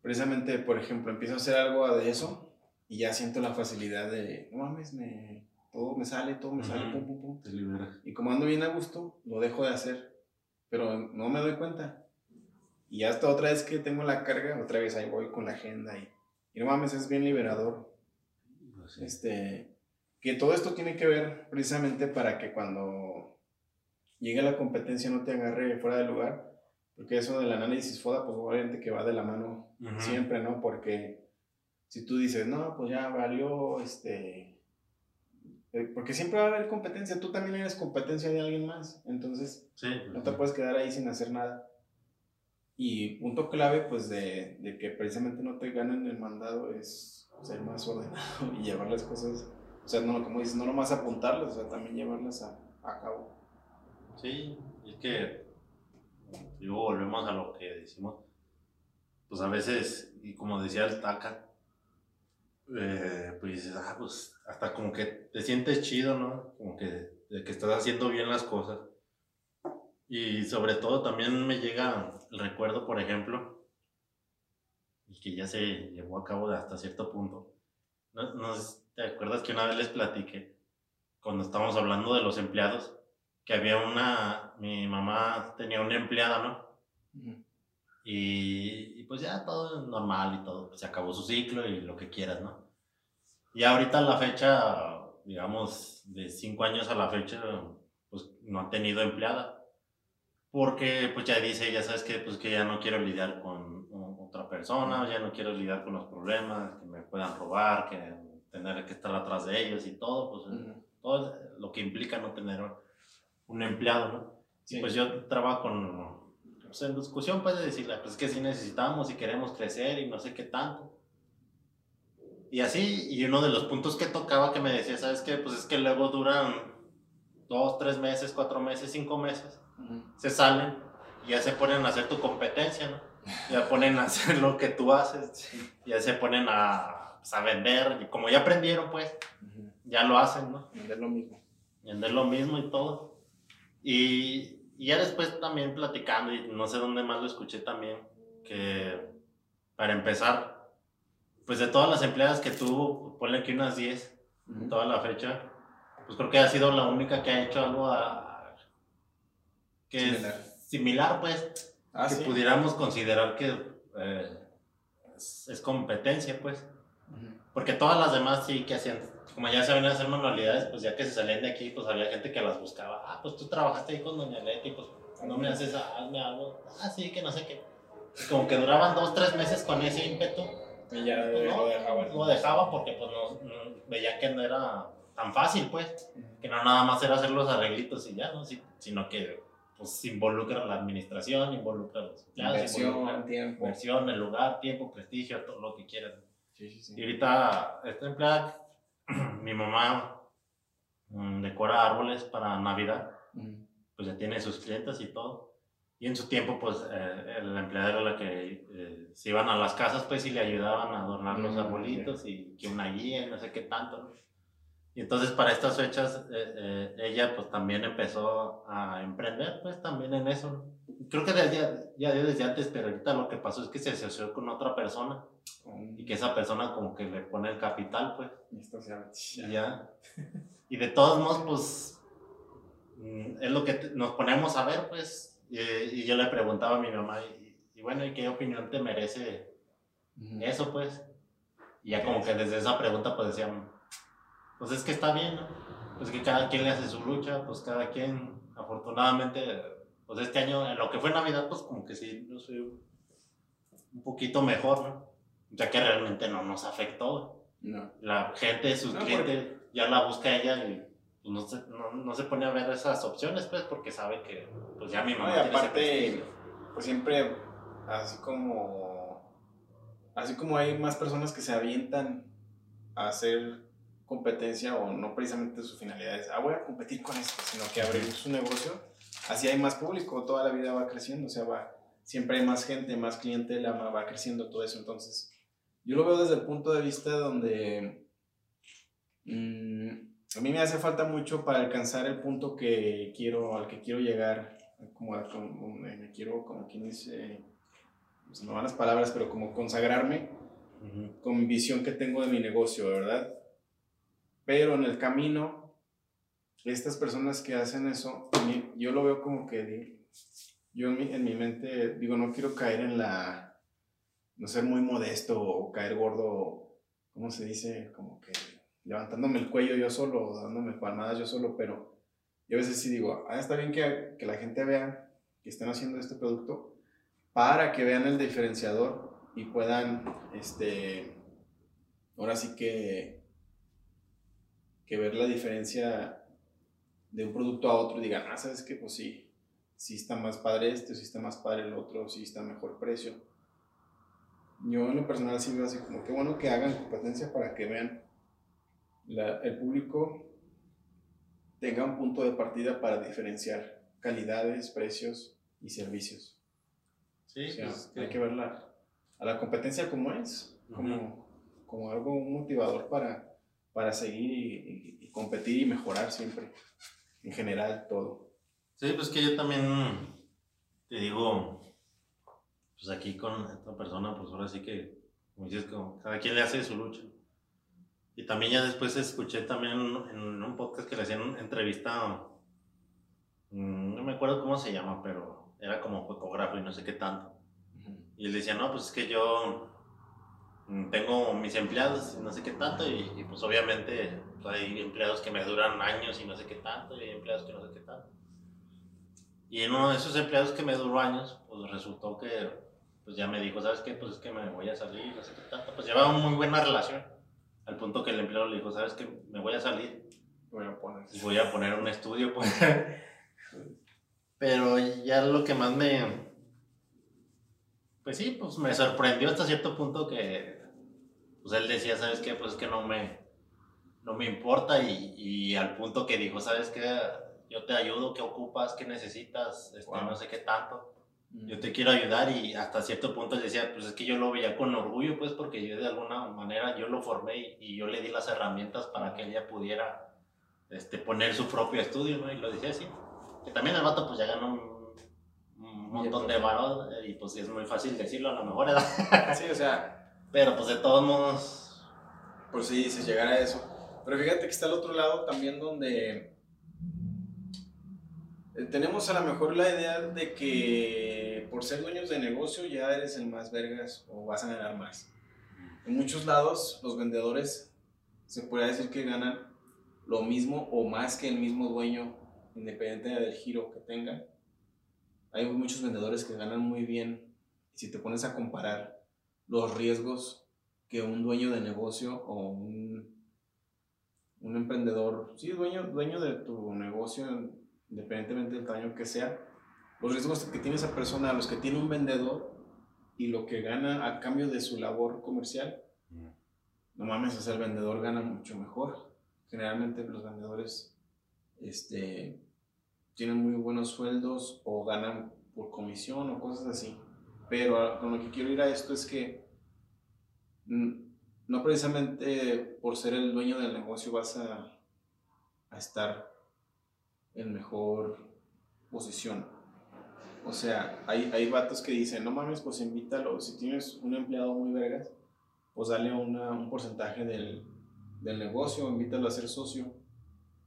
precisamente, por ejemplo, empiezo a hacer algo de eso y ya siento la facilidad de, no mames, me, todo me sale, todo me sale, pum, pum, pum. Te libera. Y como ando bien a gusto, lo dejo de hacer, pero no me doy cuenta. Y hasta otra vez que tengo la carga, otra vez ahí voy con la agenda y, y no mames, es bien liberador. Pues este, que todo esto tiene que ver precisamente para que cuando llegue la competencia no te agarre fuera de lugar, porque eso del análisis FODA, pues obviamente que va de la mano siempre, ¿no? Porque si tú dices, no, pues ya valió, este, eh, porque siempre va a haber competencia, tú también eres competencia de alguien más, entonces no te puedes quedar ahí sin hacer nada. Y punto clave, pues, de, de que precisamente no te ganen el mandado es ser más ordenado <laughs> y llevar las cosas, o sea, no, como dices, no nomás apuntarlas, o sea, también llevarlas a, a cabo. Sí, es que luego volvemos a lo que decimos, pues a veces, y como decía el Taca, eh, pues ah, pues hasta como que te sientes chido, ¿no? Como que, de que estás haciendo bien las cosas. Y sobre todo también me llega el recuerdo, por ejemplo, y que ya se llevó a cabo hasta cierto punto. Nos, ¿te acuerdas que una vez les platiqué, cuando estábamos hablando de los empleados, que había una, mi mamá tenía una empleada, ¿no? y, y, pues ya todo normal y todo, pues se acabó su ciclo y lo que quieras, ¿no? Y ahorita la fecha, digamos, de cinco años a la fecha, pues no ha tenido empleada. Porque pues ya dice, ya sabes que pues que ya no quiero lidiar con otra persona, ya no quiero lidiar con los problemas, que me puedan robar, que tener que estar atrás de ellos y todo, pues todo lo que implica no tener un empleado, ¿no? Sí. pues yo trabajo con, pues en discusión puede decirle, pues es que sí necesitamos y queremos crecer y no sé qué tanto. Y así, y uno de los puntos que tocaba que me decía, ¿sabes qué? Pues es que luego duran dos, tres meses, cuatro meses, cinco meses, se salen y ya se ponen a hacer tu competencia, ¿no? Ya ponen a hacer lo que tú haces, ya se ponen a, pues, a vender, y como ya aprendieron, pues, ya lo hacen, ¿no? Vender lo mismo. Vender lo mismo y todo. Y, y ya después también platicando, y no sé dónde más lo escuché también, que para empezar, pues de todas las empleadas que tuvo, ponle aquí unas 10 en toda la fecha, pues creo que ha sido la única que ha hecho algo a, que similar. es similar, pues, ah, que pudiéramos considerar que eh, es, competencia, pues. Porque todas las demás sí que hacían, como ya sabían hacer manualidades, pues ya que se salían de aquí, pues había gente que las buscaba. Ah, pues tú trabajaste ahí con Doña Leti, pues no me haces, hazme algo. Ah, sí, que no sé qué. Como que duraban dos, tres meses con ese ímpetu y ya pues no, lo dejaba. Lo dejaba porque pues no, veía que no era tan fácil, pues. Que no nada más era hacer los arreglitos y ya, ¿no? sino que pues involucra la administración, involucra los empleados, inversión, tiempo. Inversión, el lugar, tiempo, prestigio, todo lo que quieras. Sí, sí, sí. Y ahorita esta empleada, <clears throat> mi mamá mm, decora árboles para Navidad, pues ya tiene sus clientes y todo. Y en su tiempo, pues, eh, la empleada era la que eh, se iban a las casas, pues, y le ayudaban a adornar los mm, arbolitos y que una guía, no sé qué tanto, Y entonces, para estas fechas, eh, ella, pues, también empezó a emprender, pues, también en eso. Creo que desde, ya desde antes, pero ahorita lo que pasó es que se asoció con otra persona y que esa persona como que le pone el capital, pues. Y esto se ya. Y de todos modos, pues, mm, es lo que nos ponemos a ver, pues, y, yo le preguntaba a mi mamá, y, bueno, ¿y qué opinión te merece eso, pues? Y ya como que desde esa pregunta, pues decían, pues es que está bien, ¿no? Pues que cada quien le hace su lucha, pues cada quien, afortunadamente, pues este año, en lo que fue Navidad, pues como que sí, yo soy un poquito mejor, ¿no? Ya que realmente no nos afectó. No. La gente, sus clientes, ya la busca ella y pues, no se, no, no, se pone a ver esas opciones, pues, porque sabe que, pues ya mi mamá. y aparte, pues siempre, así como, así como hay más personas que se avientan a hacer competencia o no precisamente su finalidad es, ah, voy a competir con esto, sino que abrir su negocio, así hay más público, toda la vida va creciendo, o sea, va, siempre hay más gente, más clientela, va creciendo todo eso, entonces, yo lo veo desde el punto de vista donde... Mmm, a mí me hace falta mucho para alcanzar el punto que quiero, al que quiero llegar, como, me quiero, como quien dice, se me van las palabras, pero como consagrarme con mi visión que tengo de mi negocio, ¿verdad? Pero en el camino, estas personas que hacen eso, yo lo veo como que yo en mi, en mi mente digo, no quiero caer en la, no ser muy modesto o caer gordo, ¿cómo se dice? Como que levantándome el cuello yo solo, dándome palmadas yo solo, pero yo a veces sí digo, ah, está bien que, que la gente vea que están haciendo este producto para que vean el diferenciador y puedan, este, ahora sí que, que ver la diferencia de un producto a otro y digan, ah, sabes que pues sí, sí está más padre este, sí está más padre el otro, sí está mejor precio. Yo en lo personal sí veo así como que bueno que hagan competencia para que vean el público tenga un punto de partida para diferenciar calidades, precios y servicios. Sí, pues, hay que verla a la competencia como es, como, como algo motivador para, para seguir y, y, competir y mejorar siempre, en general todo. Sí, pues que yo también te digo, pues aquí con esta persona, pues ahora sí que, como dices, cada quien le hace su lucha. Y también ya después escuché también en un podcast que le hacían entrevista, mm, no me acuerdo cómo se llama, pero era como fotógrafo y no sé qué tanto. Y él decía, no, pues es que yo mm, tengo mis empleados y no sé qué tanto, y, pues obviamente hay empleados que me duran años y no sé qué tanto, y hay empleados que no sé qué tanto. Y en uno de esos empleados que me duró años, pues resultó que pues ya me dijo, ¿sabes qué? Pues es que me voy a salir, no sé qué tanto. Pues llevaba una muy buena relación. Al punto que el empleado le dijo, ¿sabes qué? Me voy a salir. Voy a poner. Voy a poner un estudio, pues. <laughs> Pero ya lo que más me. Pues sí, pues me sorprendió hasta cierto punto que. Pues él decía, ¿sabes qué? Pues es que no me. No me importa y, y al punto que dijo, ¿sabes qué? Yo te ayudo, ¿qué ocupas? ¿Qué necesitas? Este, No sé qué tanto yo te quiero ayudar y hasta cierto punto decía, pues es que yo lo veía con orgullo, pues porque yo de alguna manera yo lo formé y, yo le di las herramientas para que ella pudiera este, poner su propio estudio, ¿no? Y lo decía así. Que también el vato pues ya ganó un, montón de valor y pues es muy fácil decirlo a lo mejor, Sí, o sea... <laughs> Pero pues de todos modos... Pues sí, si llegara a eso. Pero fíjate que está el otro lado también donde eh, tenemos a lo mejor la idea de que por ser dueños de negocio ya eres el más vergas o vas a ganar más. En muchos lados los vendedores se puede decir que ganan lo mismo o más que el mismo dueño, independiente del giro que tengan. Hay muchos vendedores que ganan muy bien si te pones a comparar los riesgos que un dueño de negocio o un, un emprendedor, sí, dueño, dueño de tu negocio independientemente del tamaño que sea, los riesgos que tiene esa persona, los que tiene un vendedor y lo que gana a cambio de su labor comercial, no mames, o sea, el vendedor gana mucho mejor. Generalmente los vendedores este, tienen muy buenos sueldos o ganan por comisión o cosas así. Pero con lo que quiero ir a esto es que no precisamente por ser el dueño del negocio vas a, a estar en mejor posición. O sea, hay, hay vatos que dicen, no mames, pues invítalo, si tienes un empleado muy vergas, pues dale un porcentaje del, del negocio, invítalo a ser socio,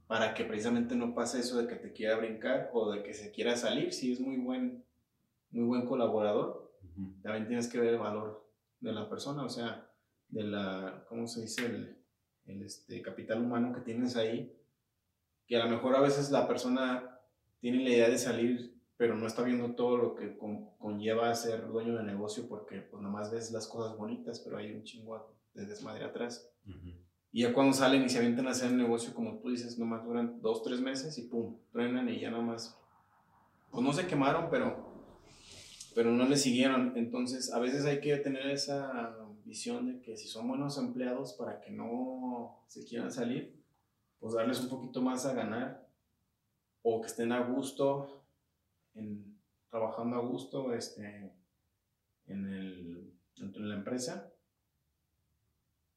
para que precisamente no pase eso de que te quiera brincar o de que se quiera salir, si es muy buen, muy buen colaborador, también tienes que ver el valor de la persona, o sea, de la, ¿cómo se dice? El, el este, capital humano que tienes ahí, que a lo mejor a veces la persona tiene la idea de salir, pero no está viendo todo lo que conlleva ser dueño de negocio porque pues nomás ves las cosas bonitas, pero hay un chingo de desmadre atrás. Y ya cuando salen y se avientan a hacer el negocio, como tú dices, nomás duran dos, tres meses y pum, truenan y ya nomás, pues no se quemaron, pero, pero no le siguieron. Entonces, a veces hay que tener esa visión de que si son buenos empleados para que no se quieran salir, pues darles un poquito más a ganar o que estén a gusto, en, trabajando a gusto este, en, el, en la empresa.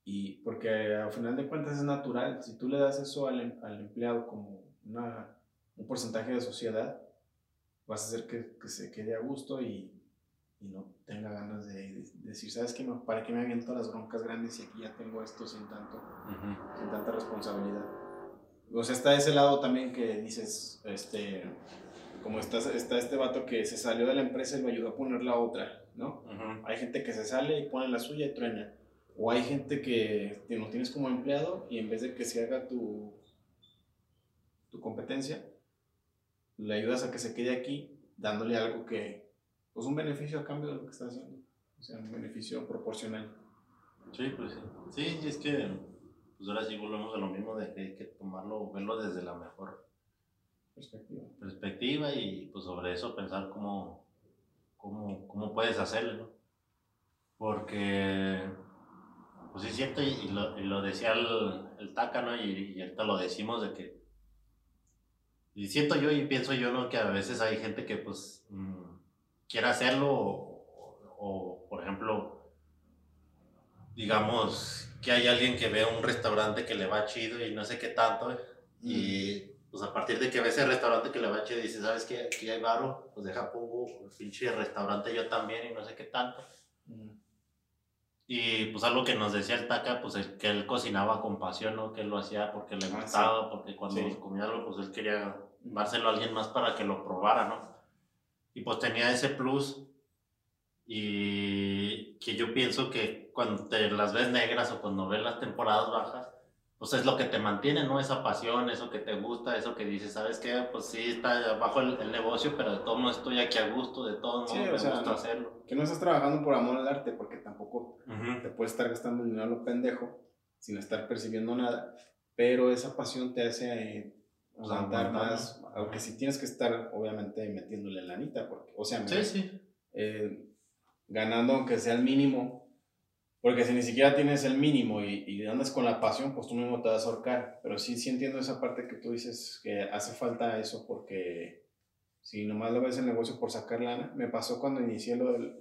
Y porque al final de cuentas es natural, si tú le das eso al, em, al empleado como una, un porcentaje de sociedad, vas a hacer que, que se quede a gusto y, y, no tenga ganas de, decir, ¿sabes qué? ¿Para qué me aviento las broncas grandes si aquí ya tengo esto sin, tanto, sin tanta responsabilidad? o sea, está ese lado también que dices, este, como está, está este vato que se salió de la empresa y lo ayudó a poner la otra, ¿no? Hay gente que se sale y pone la suya y truena. O hay gente que lo tienes como empleado y en vez de que se haga tu, tu competencia, le ayudas a que se quede aquí dándole algo que, pues un beneficio a cambio de lo que está haciendo. O sea, un beneficio proporcional. Sí, pues sí. Sí, es que pues ahora sí volvemos a lo mismo de que hay que tomarlo, verlo desde la mejor perspectiva, perspectiva y pues sobre eso pensar cómo, cómo, cómo puedes hacerlo, ¿no? Porque, pues sí es cierto, y, lo, y lo, decía el, el Taca, ¿no? Y, y, ahorita lo decimos de que, y siento yo y pienso yo, ¿no? Que a veces hay gente que pues mmm, quiere hacerlo o, o, por ejemplo, digamos, que hay alguien que ve un restaurante que le va chido y no sé qué tanto, y pues a partir de que ve ese restaurante que le va chido y dice, ¿sabes qué? Aquí hay varo, pues deja pongo el pinche restaurante yo también y no sé qué tanto. Y pues algo que nos decía el Taca, pues el, que él cocinaba con pasión, ¿no? Que él lo hacía porque le Ah, gustaba, porque cuando Sí. comía algo, pues él quería dárselo a alguien más para que lo probara, ¿no? Y pues tenía ese plus y que yo pienso que cuando te las ves negras o cuando ves las temporadas bajas, pues es lo que te mantiene, ¿no? Esa pasión, eso que te gusta, eso que dices, ¿sabes qué? Pues sí, está bajo el, el negocio, pero de todo modo estoy aquí a gusto, de todo modo Sí, me sea, gusta no. hacerlo. Que no estás trabajando por amor al arte, porque tampoco te puedes estar gastando dinero a lo pendejo sin estar percibiendo nada, pero esa pasión te hace eh, aguantar más, ¿no? aunque sí tienes que estar obviamente metiéndole lanita, porque, o sea, Sí, sí. eh, ganando aunque sea el mínimo, porque si ni siquiera tienes el mínimo y, y andas con la pasión, pues tú mismo te vas a ahorcar, pero sí, sí entiendo esa parte que tú dices que hace falta eso porque si nomás lo ves el negocio por sacar lana, me pasó cuando inicié lo del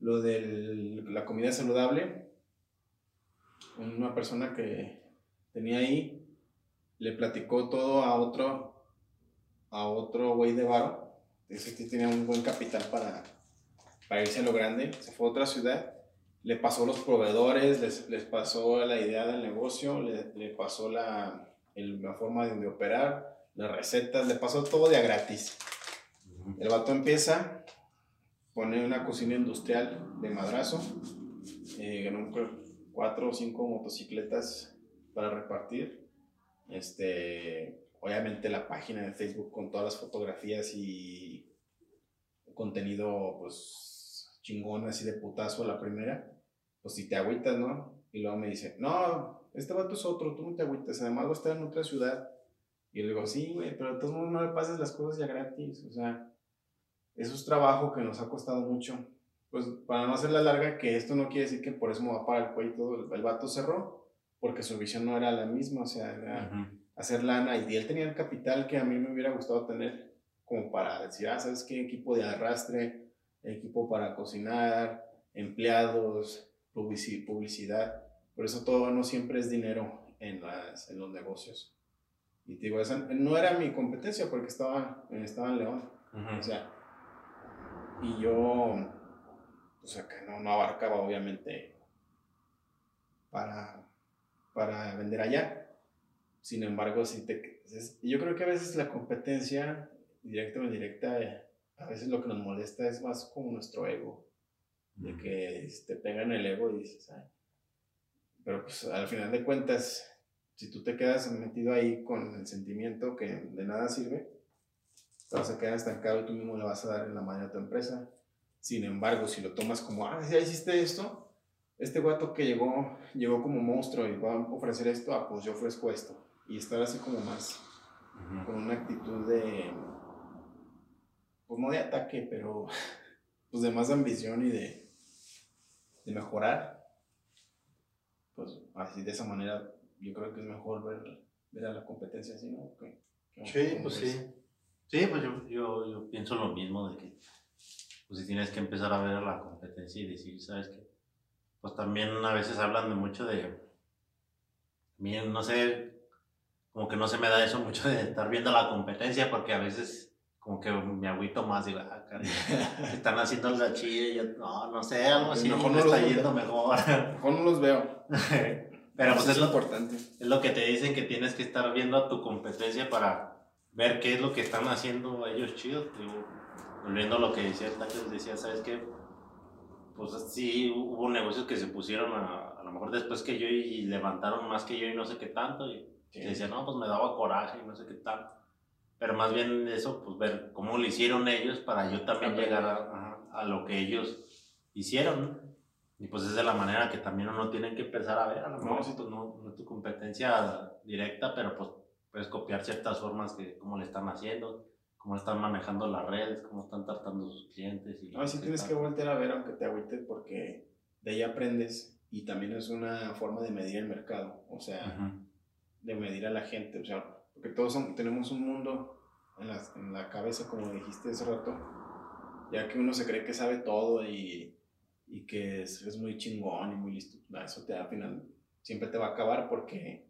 lo de la comida saludable, una persona que tenía ahí le platicó todo a otro a otro güey de varo, ese sí tenía un buen capital para, para irse a lo grande, se fue a otra ciudad, le pasó los proveedores, les, les pasó la idea del negocio, le, le pasó la, el- la forma de, de operar, las recetas, le pasó todo de a gratis. El vato empieza, pone una cocina industrial de madrazo, eh, ganó cuatro o cinco motocicletas para repartir. Este, obviamente la página de Facebook con todas las fotografías y contenido pues chingón así de putazo a la primera, pues si te agüitas, ¿no? Y luego me dice, no, este vato es otro, tú no te agüitas, además va a estar en otra ciudad. Y yo le digo, sí, güey, pero de todos modos no le pases las cosas ya gratis, o sea, eso es trabajo que nos ha costado mucho. Pues para no hacer la larga, que esto no quiere decir que por eso me va para el cuello y todo. El, el vato cerró porque su visión no era la misma, o sea, era Ujú. hacer lana y él tenía el capital que a mí me hubiera gustado tener como para decir, ah, ¿sabes qué? Equipo de arrastre, equipo para cocinar, empleados, publici- publicidad. Por eso todo no siempre es dinero en, las, en los negocios. Y te digo, esa no era mi competencia porque estaba, estaba en León. Ujú. O sea, y yo, pues acá no, no abarcaba obviamente para, para vender allá. Sin embargo, si te, es- yo creo que a veces la competencia, directa o indirecta, eh, a veces lo que nos molesta es más como nuestro ego, de que te pegan el ego y dices, ay. Pero pues al final de cuentas, si tú te quedas metido ahí con el sentimiento que de nada sirve, te vas a quedar estancado y tú mismo le vas a dar en la madre a tu empresa. Sin embargo, si lo tomas como, ah, ya hiciste esto, este guato que llegó, llegó como monstruo y va a ofrecer esto, ah, pues yo ofrezco esto. Y estar así como más, con una actitud de, pues no de ataque, pero <laughs> pues de más ambición y de, de mejorar. Pues así de esa manera yo creo que es mejor ver, ver a la competencia así, ¿no? Que- que- Sí, pues ves. sí. Sí, pues yo, yo, yo pienso lo mismo de que pues si tienes que empezar a ver a la competencia y decir, ¿sabes qué? Pues también a veces hablan de mucho de... Bien, no sé, como que no se me da eso mucho de estar viendo la competencia porque a veces como que me agüito más digo, ah, caray, <laughs> están haciendo la chida y yo, no, no sé, algo así, Mejor me no está yendo mejor. Mejor no los veo. <laughs> Pero pues Eso es lo, importante. es lo que te dicen que tienes que estar viendo a tu competencia para ver qué es lo que están haciendo ellos chidos. Digo, volviendo a lo que decía el Tacho, decía, ¿sabes qué? Pues sí, hubo negocios que se pusieron a, a lo mejor después que yo y levantaron más que yo y no sé qué tanto. Y Sí. decía, no, pues me daba coraje y no sé qué tanto. Pero más bien eso, pues ver cómo lo hicieron ellos para yo también llegar a, a lo que ellos hicieron. ¿no? Y pues es de la manera que también uno tiene que empezar a ver. A lo No, mejor sí. pues, no, no es tu competencia directa, pero pues puedes copiar ciertas formas que cómo le están haciendo, cómo están manejando las redes, cómo están tratando sus clientes. Y No, sí tienes que voltear a ver aunque te agüites porque de ahí aprendes y también es una forma de medir el mercado, o sea, de medir a la gente, o sea, porque todos son- tenemos un mundo en la, en la cabeza, como dijiste hace rato, ya que uno se cree que sabe todo y, y que es, es muy chingón y muy listo, eso te al final siempre te va a acabar porque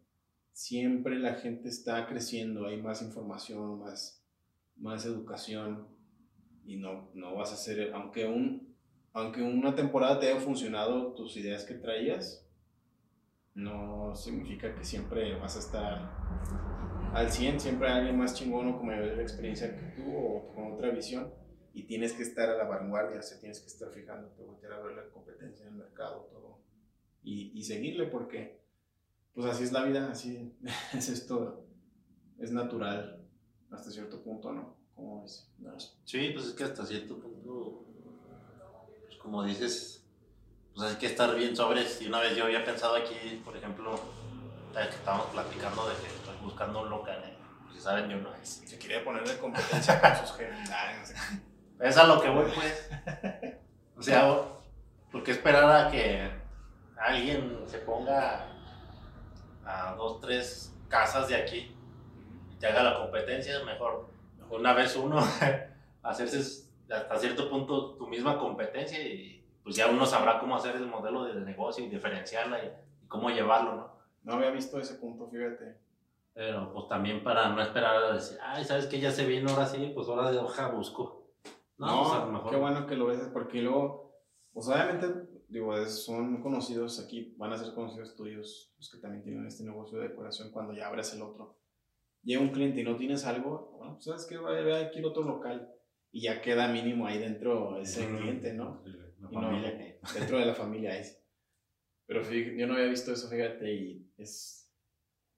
siempre la gente está creciendo, hay más información, más, más educación y no, no vas a ser, aunque un, aunque una temporada te haya funcionado tus ideas que traías, no significa que siempre vas a estar al 100, siempre hay alguien más chingón o con mayor experiencia que tú o con otra visión y tienes que estar a la vanguardia, o sea, tienes que estar fijándote, voltear a ver la competencia en el mercado, todo, y, y seguirle porque, pues así es la vida, así <laughs> es esto, es natural hasta cierto punto, ¿no? ¿Cómo es? No. Sí, pues es que hasta cierto punto, pues como dices, pues hay que estar bien sobre. Si una vez yo había pensado aquí, por ejemplo, que estábamos platicando de que estoy buscando un local, ¿eh? pues si saben, yo no es. Se quería poner de competencia con sus sé. Es a lo que voy, pues. O sea, ¿por qué esperar a que alguien se ponga a dos, tres casas de aquí y te haga la competencia? Mejor, mejor una vez uno, <laughs> hacerse hasta cierto punto tu misma competencia y pues ya uno sabrá cómo hacer el modelo de negocio y diferenciarla y, y cómo llevarlo, ¿no? No había visto ese punto, fíjate. Pero pues también para no esperar a decir, ay, ¿sabes que Ya se vino ahora sí, pues ahora de hoja busco. No, No, pues a lo mejor. qué bueno que lo ves, porque luego, pues obviamente, digo, son conocidos aquí, van a ser conocidos tuyos, los que también tienen este negocio de decoración cuando ya abres el otro. Llega un cliente y no tienes algo, bueno, pues sabes que va a aquí otro local y ya queda mínimo ahí dentro ese Ujú. cliente, ¿no? La Y no- familia que... Dentro de la familia es. Pero fí- yo no había visto eso, fíjate, y es,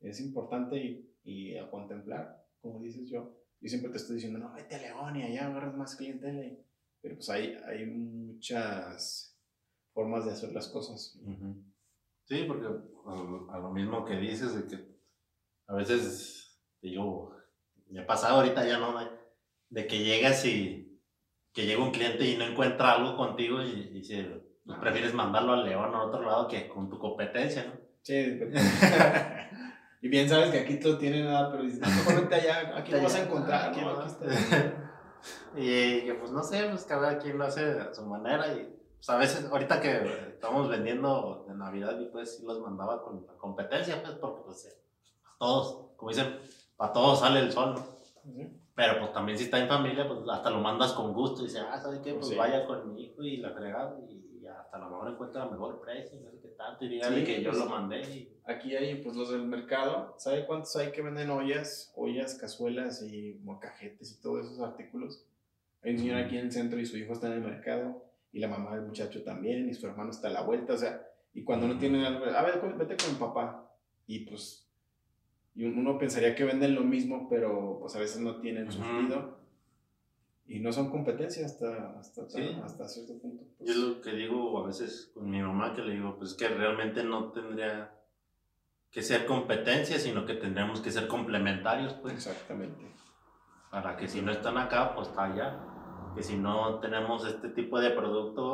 es importante y, y a contemplar, como dices yo. Yo siempre te estoy diciendo, no, vete a León y allá agarras más clientela. Pero pues hay, hay muchas formas de hacer las cosas. Ujú. Sí, porque a, a lo mismo que dices, de que a veces, digo, me ha pasado ahorita ya no, de, que llegas y que llega un cliente y no encuentra algo contigo y, y pues, prefieres mandarlo al León o a otro lado que con tu competencia, ¿no? Sí, pero- <laughs> y bien sabes que aquí todo tiene nada, pero dices, no, allá, aquí lo vas a encontrar, Aquí ¿no? no. Aquí está. <laughs> y pues no sé, pues cada quien lo hace a su manera y pues a veces ahorita que estamos vendiendo de Navidad y pues sí los mandaba con la competencia pues porque pues todos, como dicen, para todos sale el sol, ¿no? Pero pues también si está en familia pues hasta lo mandas con gusto y dice, ah, ¿sabes qué? Pues Sí. vaya con mi hijo y la fregada y hasta a lo mejor encuentra mejor precio, no sé qué tanto y dígale Sí, que yo pues, lo mandé y Aquí hay pues los del mercado, ¿sabe cuántos hay que venden ollas, ollas, cazuelas y molcajetes y todos esos artículos? Hay un señor aquí en el centro y su hijo está en el mercado y la mamá del muchacho también y su hermano está a la vuelta, o sea, y cuando no tienen algo, a ver, vete con el papá y pues y un- uno pensaría que venden lo mismo, pero pues a veces no tienen Ujú. sufrido y no son competencias hasta, hasta, Sí. hasta cierto punto. Yo pues. es lo que digo a veces con mi mamá, que le digo, pues que realmente no tendría que ser competencia, sino que tendríamos que ser complementarios, pues, Exactamente. para que si no están acá, pues está allá. Que si no tenemos este tipo de producto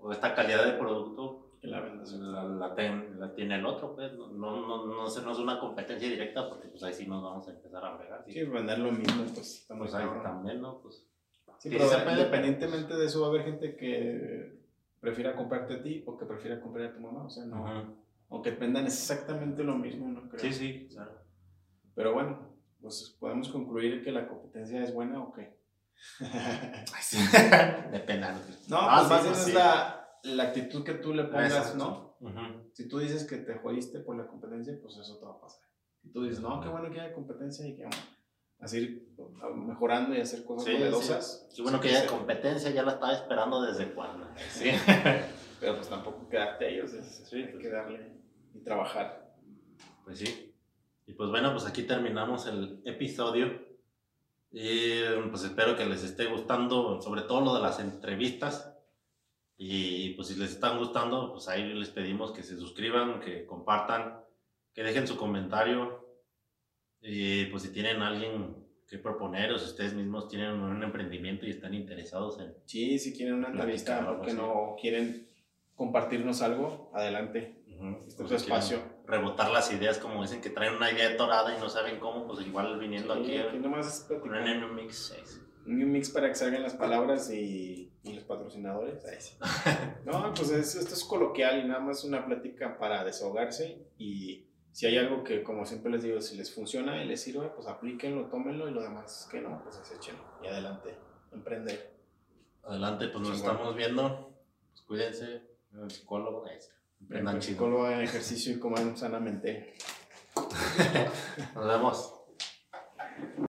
o esta calidad de producto, Que la la, la ten- la tiene el otro, pues, no, no, no, no, se- no es una competencia directa, porque pues ahí sí nos vamos a empezar a fregar. Sí, vender lo mismo, pues pues ahí también, ¿no? Pues, Sí, Sí, pero se puede, independientemente de eso va a haber gente que prefiera comprarte a ti o que prefiera comprar a tu mamá, o sea, no, ujú. aunque vendan exactamente lo mismo, no creo. Sí, sí, claro. Pero bueno, pues podemos concluir que la competencia es buena o qué. <laughs> Depende. no, Ah, pues sí, más bien pues es sí. la, la actitud que tú le pongas, Exacto. ¿no? Ujú. Si tú dices que te jodiste por la competencia, pues eso te va a pasar. Si tú dices, no, qué bueno que haya competencia y que vamos a seguir mejorando y hacer cosas Sí, novedosas. Qué bueno sí que haya competencia, ya la estaba esperando desde cuando. Sí. <laughs> Pero pues tampoco quedarte a ellos, es- Sí, hay pues. que darle y trabajar. Pues sí. Y pues bueno, pues aquí terminamos el episodio. Y pues espero que les esté gustando, sobre todo lo de las entrevistas. Y pues si les están gustando, pues ahí les pedimos que se suscriban, que compartan, que dejen su comentario. Y pues si tienen alguien que proponer o si ustedes mismos tienen un emprendimiento y están interesados en... Sí, si quieren una entrevista pues, sí. no quieren compartirnos algo, adelante. Este es o tu espacio. Rebotar las ideas, como dicen que traen una idea torada y no saben cómo, pues igual viniendo Sí, aquí aquí nomás es platicar. un mix seis. Un mix para que salgan las palabras y, y los patrocinadores. Ahí sí. <laughs> No, pues es- esto es coloquial y nada más una plática para desahogarse y si hay algo que, como siempre les digo, si les funciona y les sirve, pues aplíquenlo, tómenlo y lo demás que no, pues deséchenlo y adelante, emprender. Adelante, pues nos Chingón. estamos viendo Pues cuídense, el psicólogo, es. Aprendan chido. psicólogo, hagan ejercicio y coman sanamente. <laughs> Nos vemos.